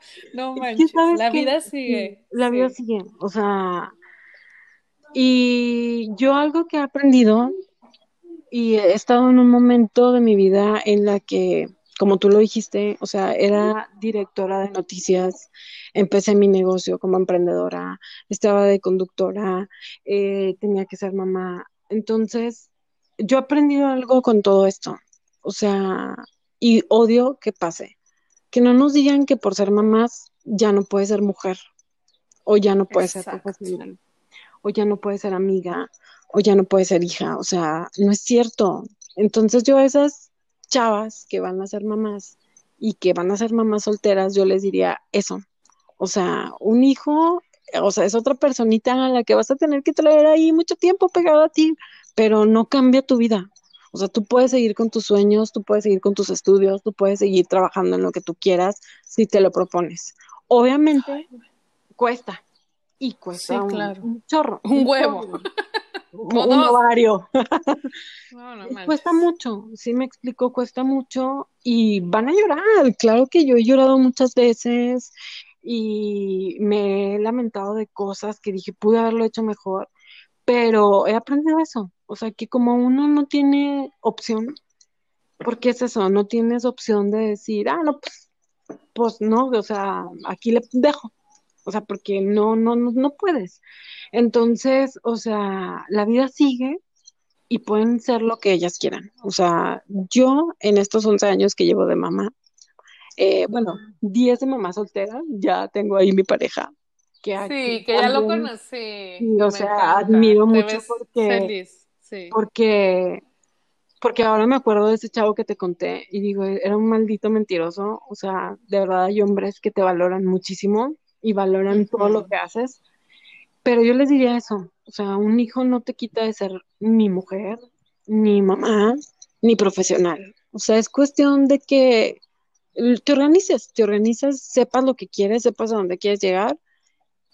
no manches, la vida sigue. La vida sigue, o sea, y yo algo que he aprendido y he estado en un momento de mi vida en la que, como tú lo dijiste, o sea, era directora de noticias, empecé mi negocio como emprendedora, estaba de conductora, eh, tenía que ser mamá. Entonces, yo he aprendido algo con todo esto, o sea, y odio que pase, que no nos digan que por ser mamás ya no puede ser mujer o ya no puede ser profesional o ya no puede ser amiga o ya no puede ser hija, o sea, no es cierto. Entonces yo a esas chavas que van a ser mamás y que van a ser mamás solteras, yo les diría eso. O sea, un hijo, o sea, es otra personita a la que vas a tener que traer ahí mucho tiempo pegado a ti, pero no cambia tu vida. O sea, tú puedes seguir con tus sueños, tú puedes seguir con tus estudios, tú puedes seguir trabajando en lo que tú quieras si te lo propones. Obviamente cuesta y cuesta un, chorro, un, huevo, un, ovario. cuesta mucho, sí me explico, cuesta mucho y van a llorar. Claro que yo he llorado muchas veces y me he lamentado de cosas que dije pude haberlo hecho mejor, pero he aprendido eso, o sea, que como uno no tiene opción, porque es eso, no tienes opción de decir, ah, no, pues, pues no, o sea, aquí le dejo, o sea, porque no, no, no, no puedes. Entonces, o sea, la vida sigue y pueden ser lo que ellas quieran. O sea, yo en estos 11 años que llevo de mamá, eh, bueno, 10 de mamá soltera, ya tengo ahí mi pareja, sí, que ya lo conocí. o sea, admiro mucho porque, porque, porque ahora me acuerdo de ese chavo que te conté y digo, era un maldito mentiroso. O sea, de verdad hay hombres que te valoran muchísimo y valoran todo lo que haces. Pero yo les diría eso, o sea, un hijo no te quita de ser ni mujer, ni mamá, ni profesional. O sea, es cuestión de que te organices, te organizas, sepas lo que quieres, sepas a dónde quieres llegar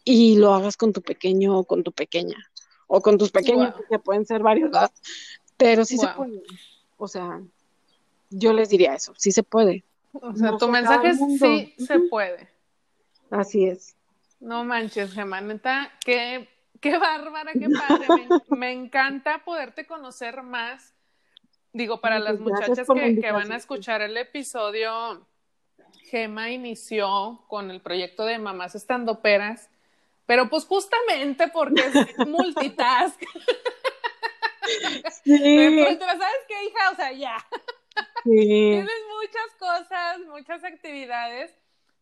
y lo hagas con tu pequeño o con tu pequeña, o con tus pequeños, que pueden ser varios, pero sí se puede. O sea, yo les diría eso, sí se puede. O sea, tu mensaje sí se puede. Así es. No manches, Gemma, neta, qué, qué bárbara, qué padre. me, encanta poderte conocer más. Digo, para las muchachas que, que van a escuchar el episodio, Gema inició con el proyecto de Mamás Estandoperas pero pues justamente porque es multitask. Sí. ¿sabes qué, hija? O sea, ya. Sí. Tienes muchas cosas, muchas actividades,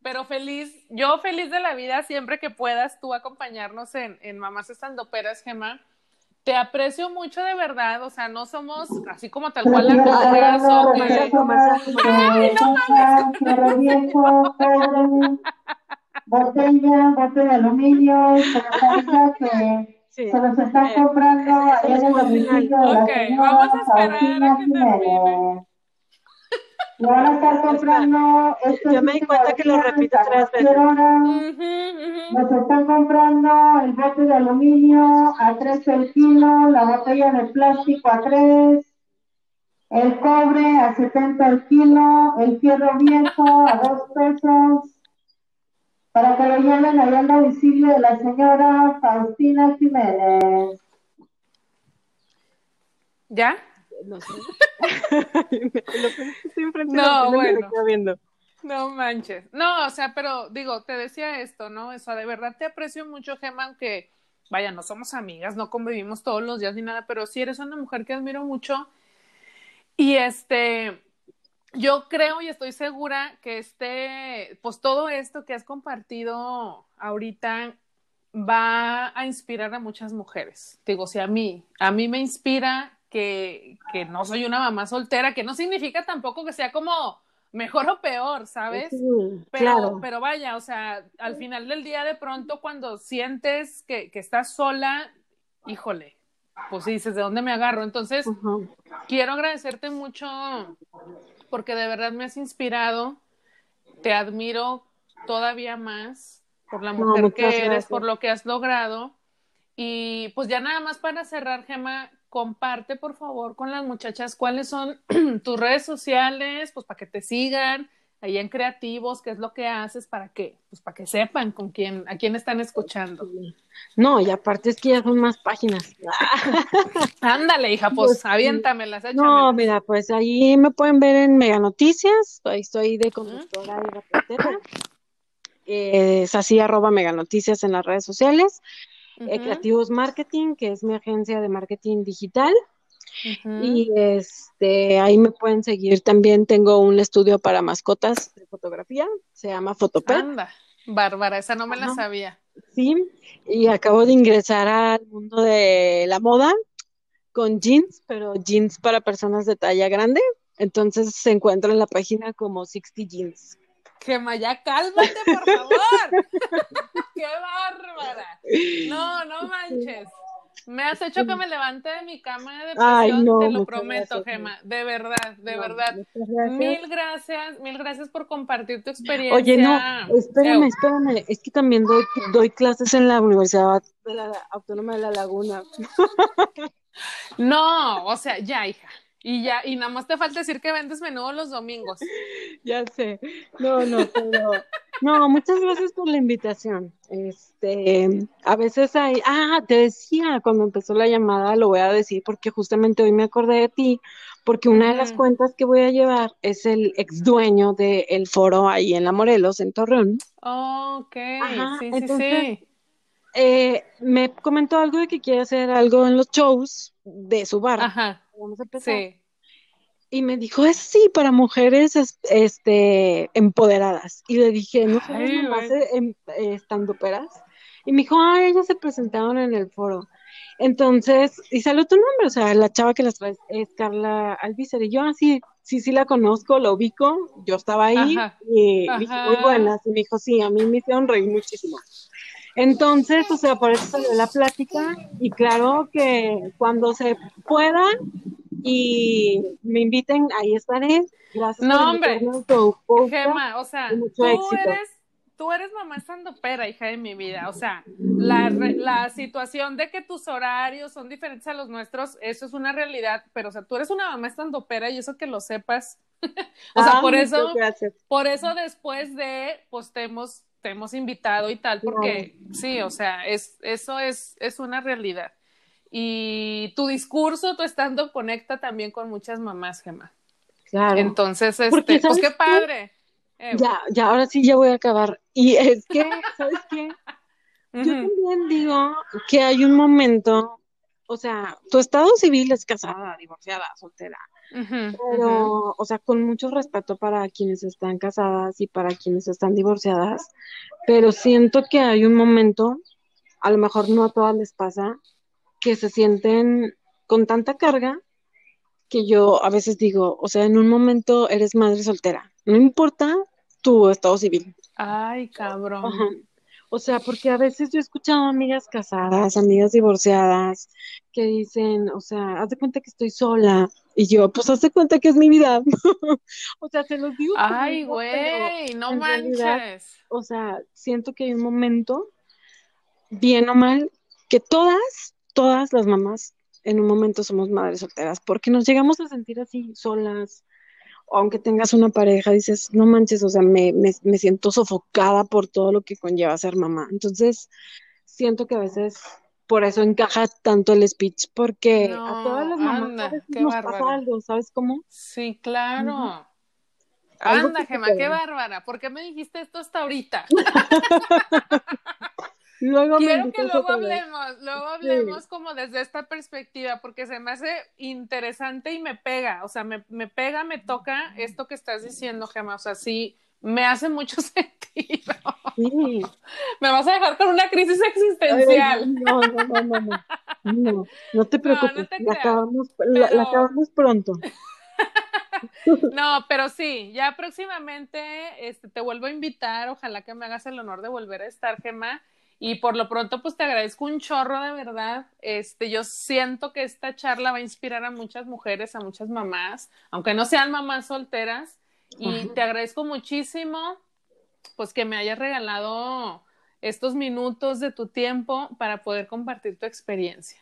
pero feliz, yo feliz de la vida siempre que puedas tú acompañarnos en, en Mamás Estandoperas, Gemma. Te aprecio mucho de verdad, o sea, no somos así como tal cual. ¡Ay, no mames! botella, bote de aluminio, que sí. se los están eh, comprando ahí en el domicilio de la okay, vamos a esperar a que termine. Lo van a estar comprando. Yo me di cuenta que lo repito tres veces. Nos están comprando el bote de aluminio a 3 el kilo, la botella de plástico a 3, el cobre a 70 el kilo, el fierro viejo a 2 pesos, para que lo lleven allá al domicilio de la señora Faustina Jiménez. ¿Ya? No sé. no, bueno. No manches. No, o sea, pero digo, te decía esto, ¿no? O sea, de verdad te aprecio mucho, Gemma, aunque, vaya, no somos amigas, no convivimos todos los días ni nada, pero sí eres una mujer que admiro mucho. Y este, yo creo y estoy segura que este, pues todo esto que has compartido ahorita va a inspirar a muchas mujeres. Digo, si a mí, a mí me inspira que, que no soy una mamá soltera, que no significa tampoco que sea como mejor o peor, ¿sabes? pero, pero vaya, o sea, al final del día de pronto cuando sientes que, que estás sola, híjole, pues dices, ¿de dónde me agarro? Entonces, quiero agradecerte mucho porque de verdad me has inspirado, te admiro todavía más por la mujer que eres, por lo que has logrado. Y pues ya nada más para cerrar, Gema, comparte por favor con las muchachas cuáles son tus redes sociales, pues para que te sigan, ahí en creativos, qué es lo que haces para que, pues para que sepan con quién, a quién están escuchando. No, y aparte es que ya son más páginas. Ándale, hija, pues, pues aviéntamelas. No, mira, pues ahí me pueden ver en Mega Noticias, ahí estoy de conductora y reportera. es así, arroba Mega Noticias en las redes sociales. Eh, creativos Marketing, que es mi agencia de marketing digital. Y este, ahí me pueden seguir también. Tengo un estudio para mascotas de fotografía, se llama Fotopet. Anda, Bárbara, esa no me la sabía. Sí, y acabo de ingresar al mundo de la moda con jeans, pero jeans para personas de talla grande. Entonces se encuentra en la página como 60 Jeans. Gema, ya cálmate, por favor. ¡Qué bárbara! No, no manches. Me has hecho que me levante de mi cama de depresión, te lo prometo, Gema, de verdad, de verdad. Mil gracias, mil gracias por compartir tu experiencia. Oye, no, espérame, espérame, es que también doy, doy clases en la Universidad de la Autónoma de La Laguna. No, o sea, ya, hija. Y ya, y nada más te falta decir que vendes menudo los domingos. Ya sé. No, no, pero no, muchas gracias por la invitación. Este, a veces hay, ah, te decía cuando empezó la llamada, lo voy a decir porque justamente hoy me acordé de ti, porque una de las cuentas que voy a llevar es el ex dueño del foro ahí en La Morelos, en Torreón. ok, sí, sí, sí. Eh, me comentó algo de que quiere hacer algo en los shows de su bar. Ajá. Vamos a empezar. Sí y me dijo, es sí, para mujeres este, empoderadas. Y le dije, ¿no sabes em, estando peras? Y me dijo, ah, ellas se presentaron en el foro. Entonces, y salió tu nombre, o sea, la chava que las trae es Carla Alvícer. Y yo así, sí, sí la conozco, lo ubico, yo estaba ahí y dije, muy buenas. Y me dijo, sí, a mí me hicieron reír muchísimo. Entonces, o sea, por eso salió la plática y claro que cuando se pueda, y me inviten, ahí estaré. Gracias no, hombre. Gema, o sea, tú eres, tú eres mamá estando pera, hija de mi vida. O sea, la, la situación de que tus horarios son diferentes a los nuestros, eso es una realidad, pero o sea, tú eres una mamá estando pera y eso que lo sepas. o sea, ah, por eso, por eso después de, pues te hemos, te hemos invitado y tal, porque sí, o sea, es, eso es, es una realidad. Y tu discurso, tu estando conecta también con muchas mamás, Gemma. Claro. Entonces, este, pues qué padre. Eh, ya, ya, ahora sí ya voy a acabar. Y es que, ¿sabes qué? Yo también digo que hay un momento, o sea, tu estado civil es casada, divorciada, soltera, pero, o sea, con mucho respeto para quienes están casadas y para quienes están divorciadas, pero siento que hay un momento, a lo mejor no a todas les pasa, que se sienten con tanta carga que yo a veces digo, o sea, en un momento eres madre soltera, no importa tu estado civil. Ay, cabrón. O sea, porque a veces yo he escuchado amigas casadas, amigas divorciadas, que dicen, o sea, haz de cuenta que estoy sola. Y yo, pues haz de cuenta que es mi vida. o sea, se los digo. Ay, güey, no manches. o sea, siento que hay un momento, bien o mal, que todas todas las mamás en un momento somos madres solteras, porque nos llegamos a sentir así solas, o aunque tengas una pareja, dices, no manches, o sea, me, me, me siento sofocada por todo lo que conlleva ser mamá. Entonces, siento que a veces por eso encaja tanto el speech, porque a todas las mamás nos pasa algo, ¿sabes cómo? Sí, claro. Anda, Gema, qué bárbara. ¿Por qué me dijiste esto hasta ahorita? Luego Quiero que luego hablemos, luego hablemos como desde esta perspectiva, porque se me hace interesante y me pega, o sea, me, me pega, me toca esto que estás diciendo, Gemma, o sea, sí, me hace mucho sentido. Sí. Me vas a dejar con una crisis existencial. no, no, no, no, no, no, no te preocupes, la, acabamos, la, acabamos pronto. No, pero sí, ya próximamente este, te vuelvo a invitar, ojalá que me hagas el honor de volver a estar, Gemma y por lo pronto, pues te agradezco un chorro de verdad. Este, yo siento que esta charla va a inspirar a muchas mujeres, a muchas mamás, aunque no sean mamás solteras. Y te agradezco muchísimo, pues que me hayas regalado estos minutos de tu tiempo para poder compartir tu experiencia.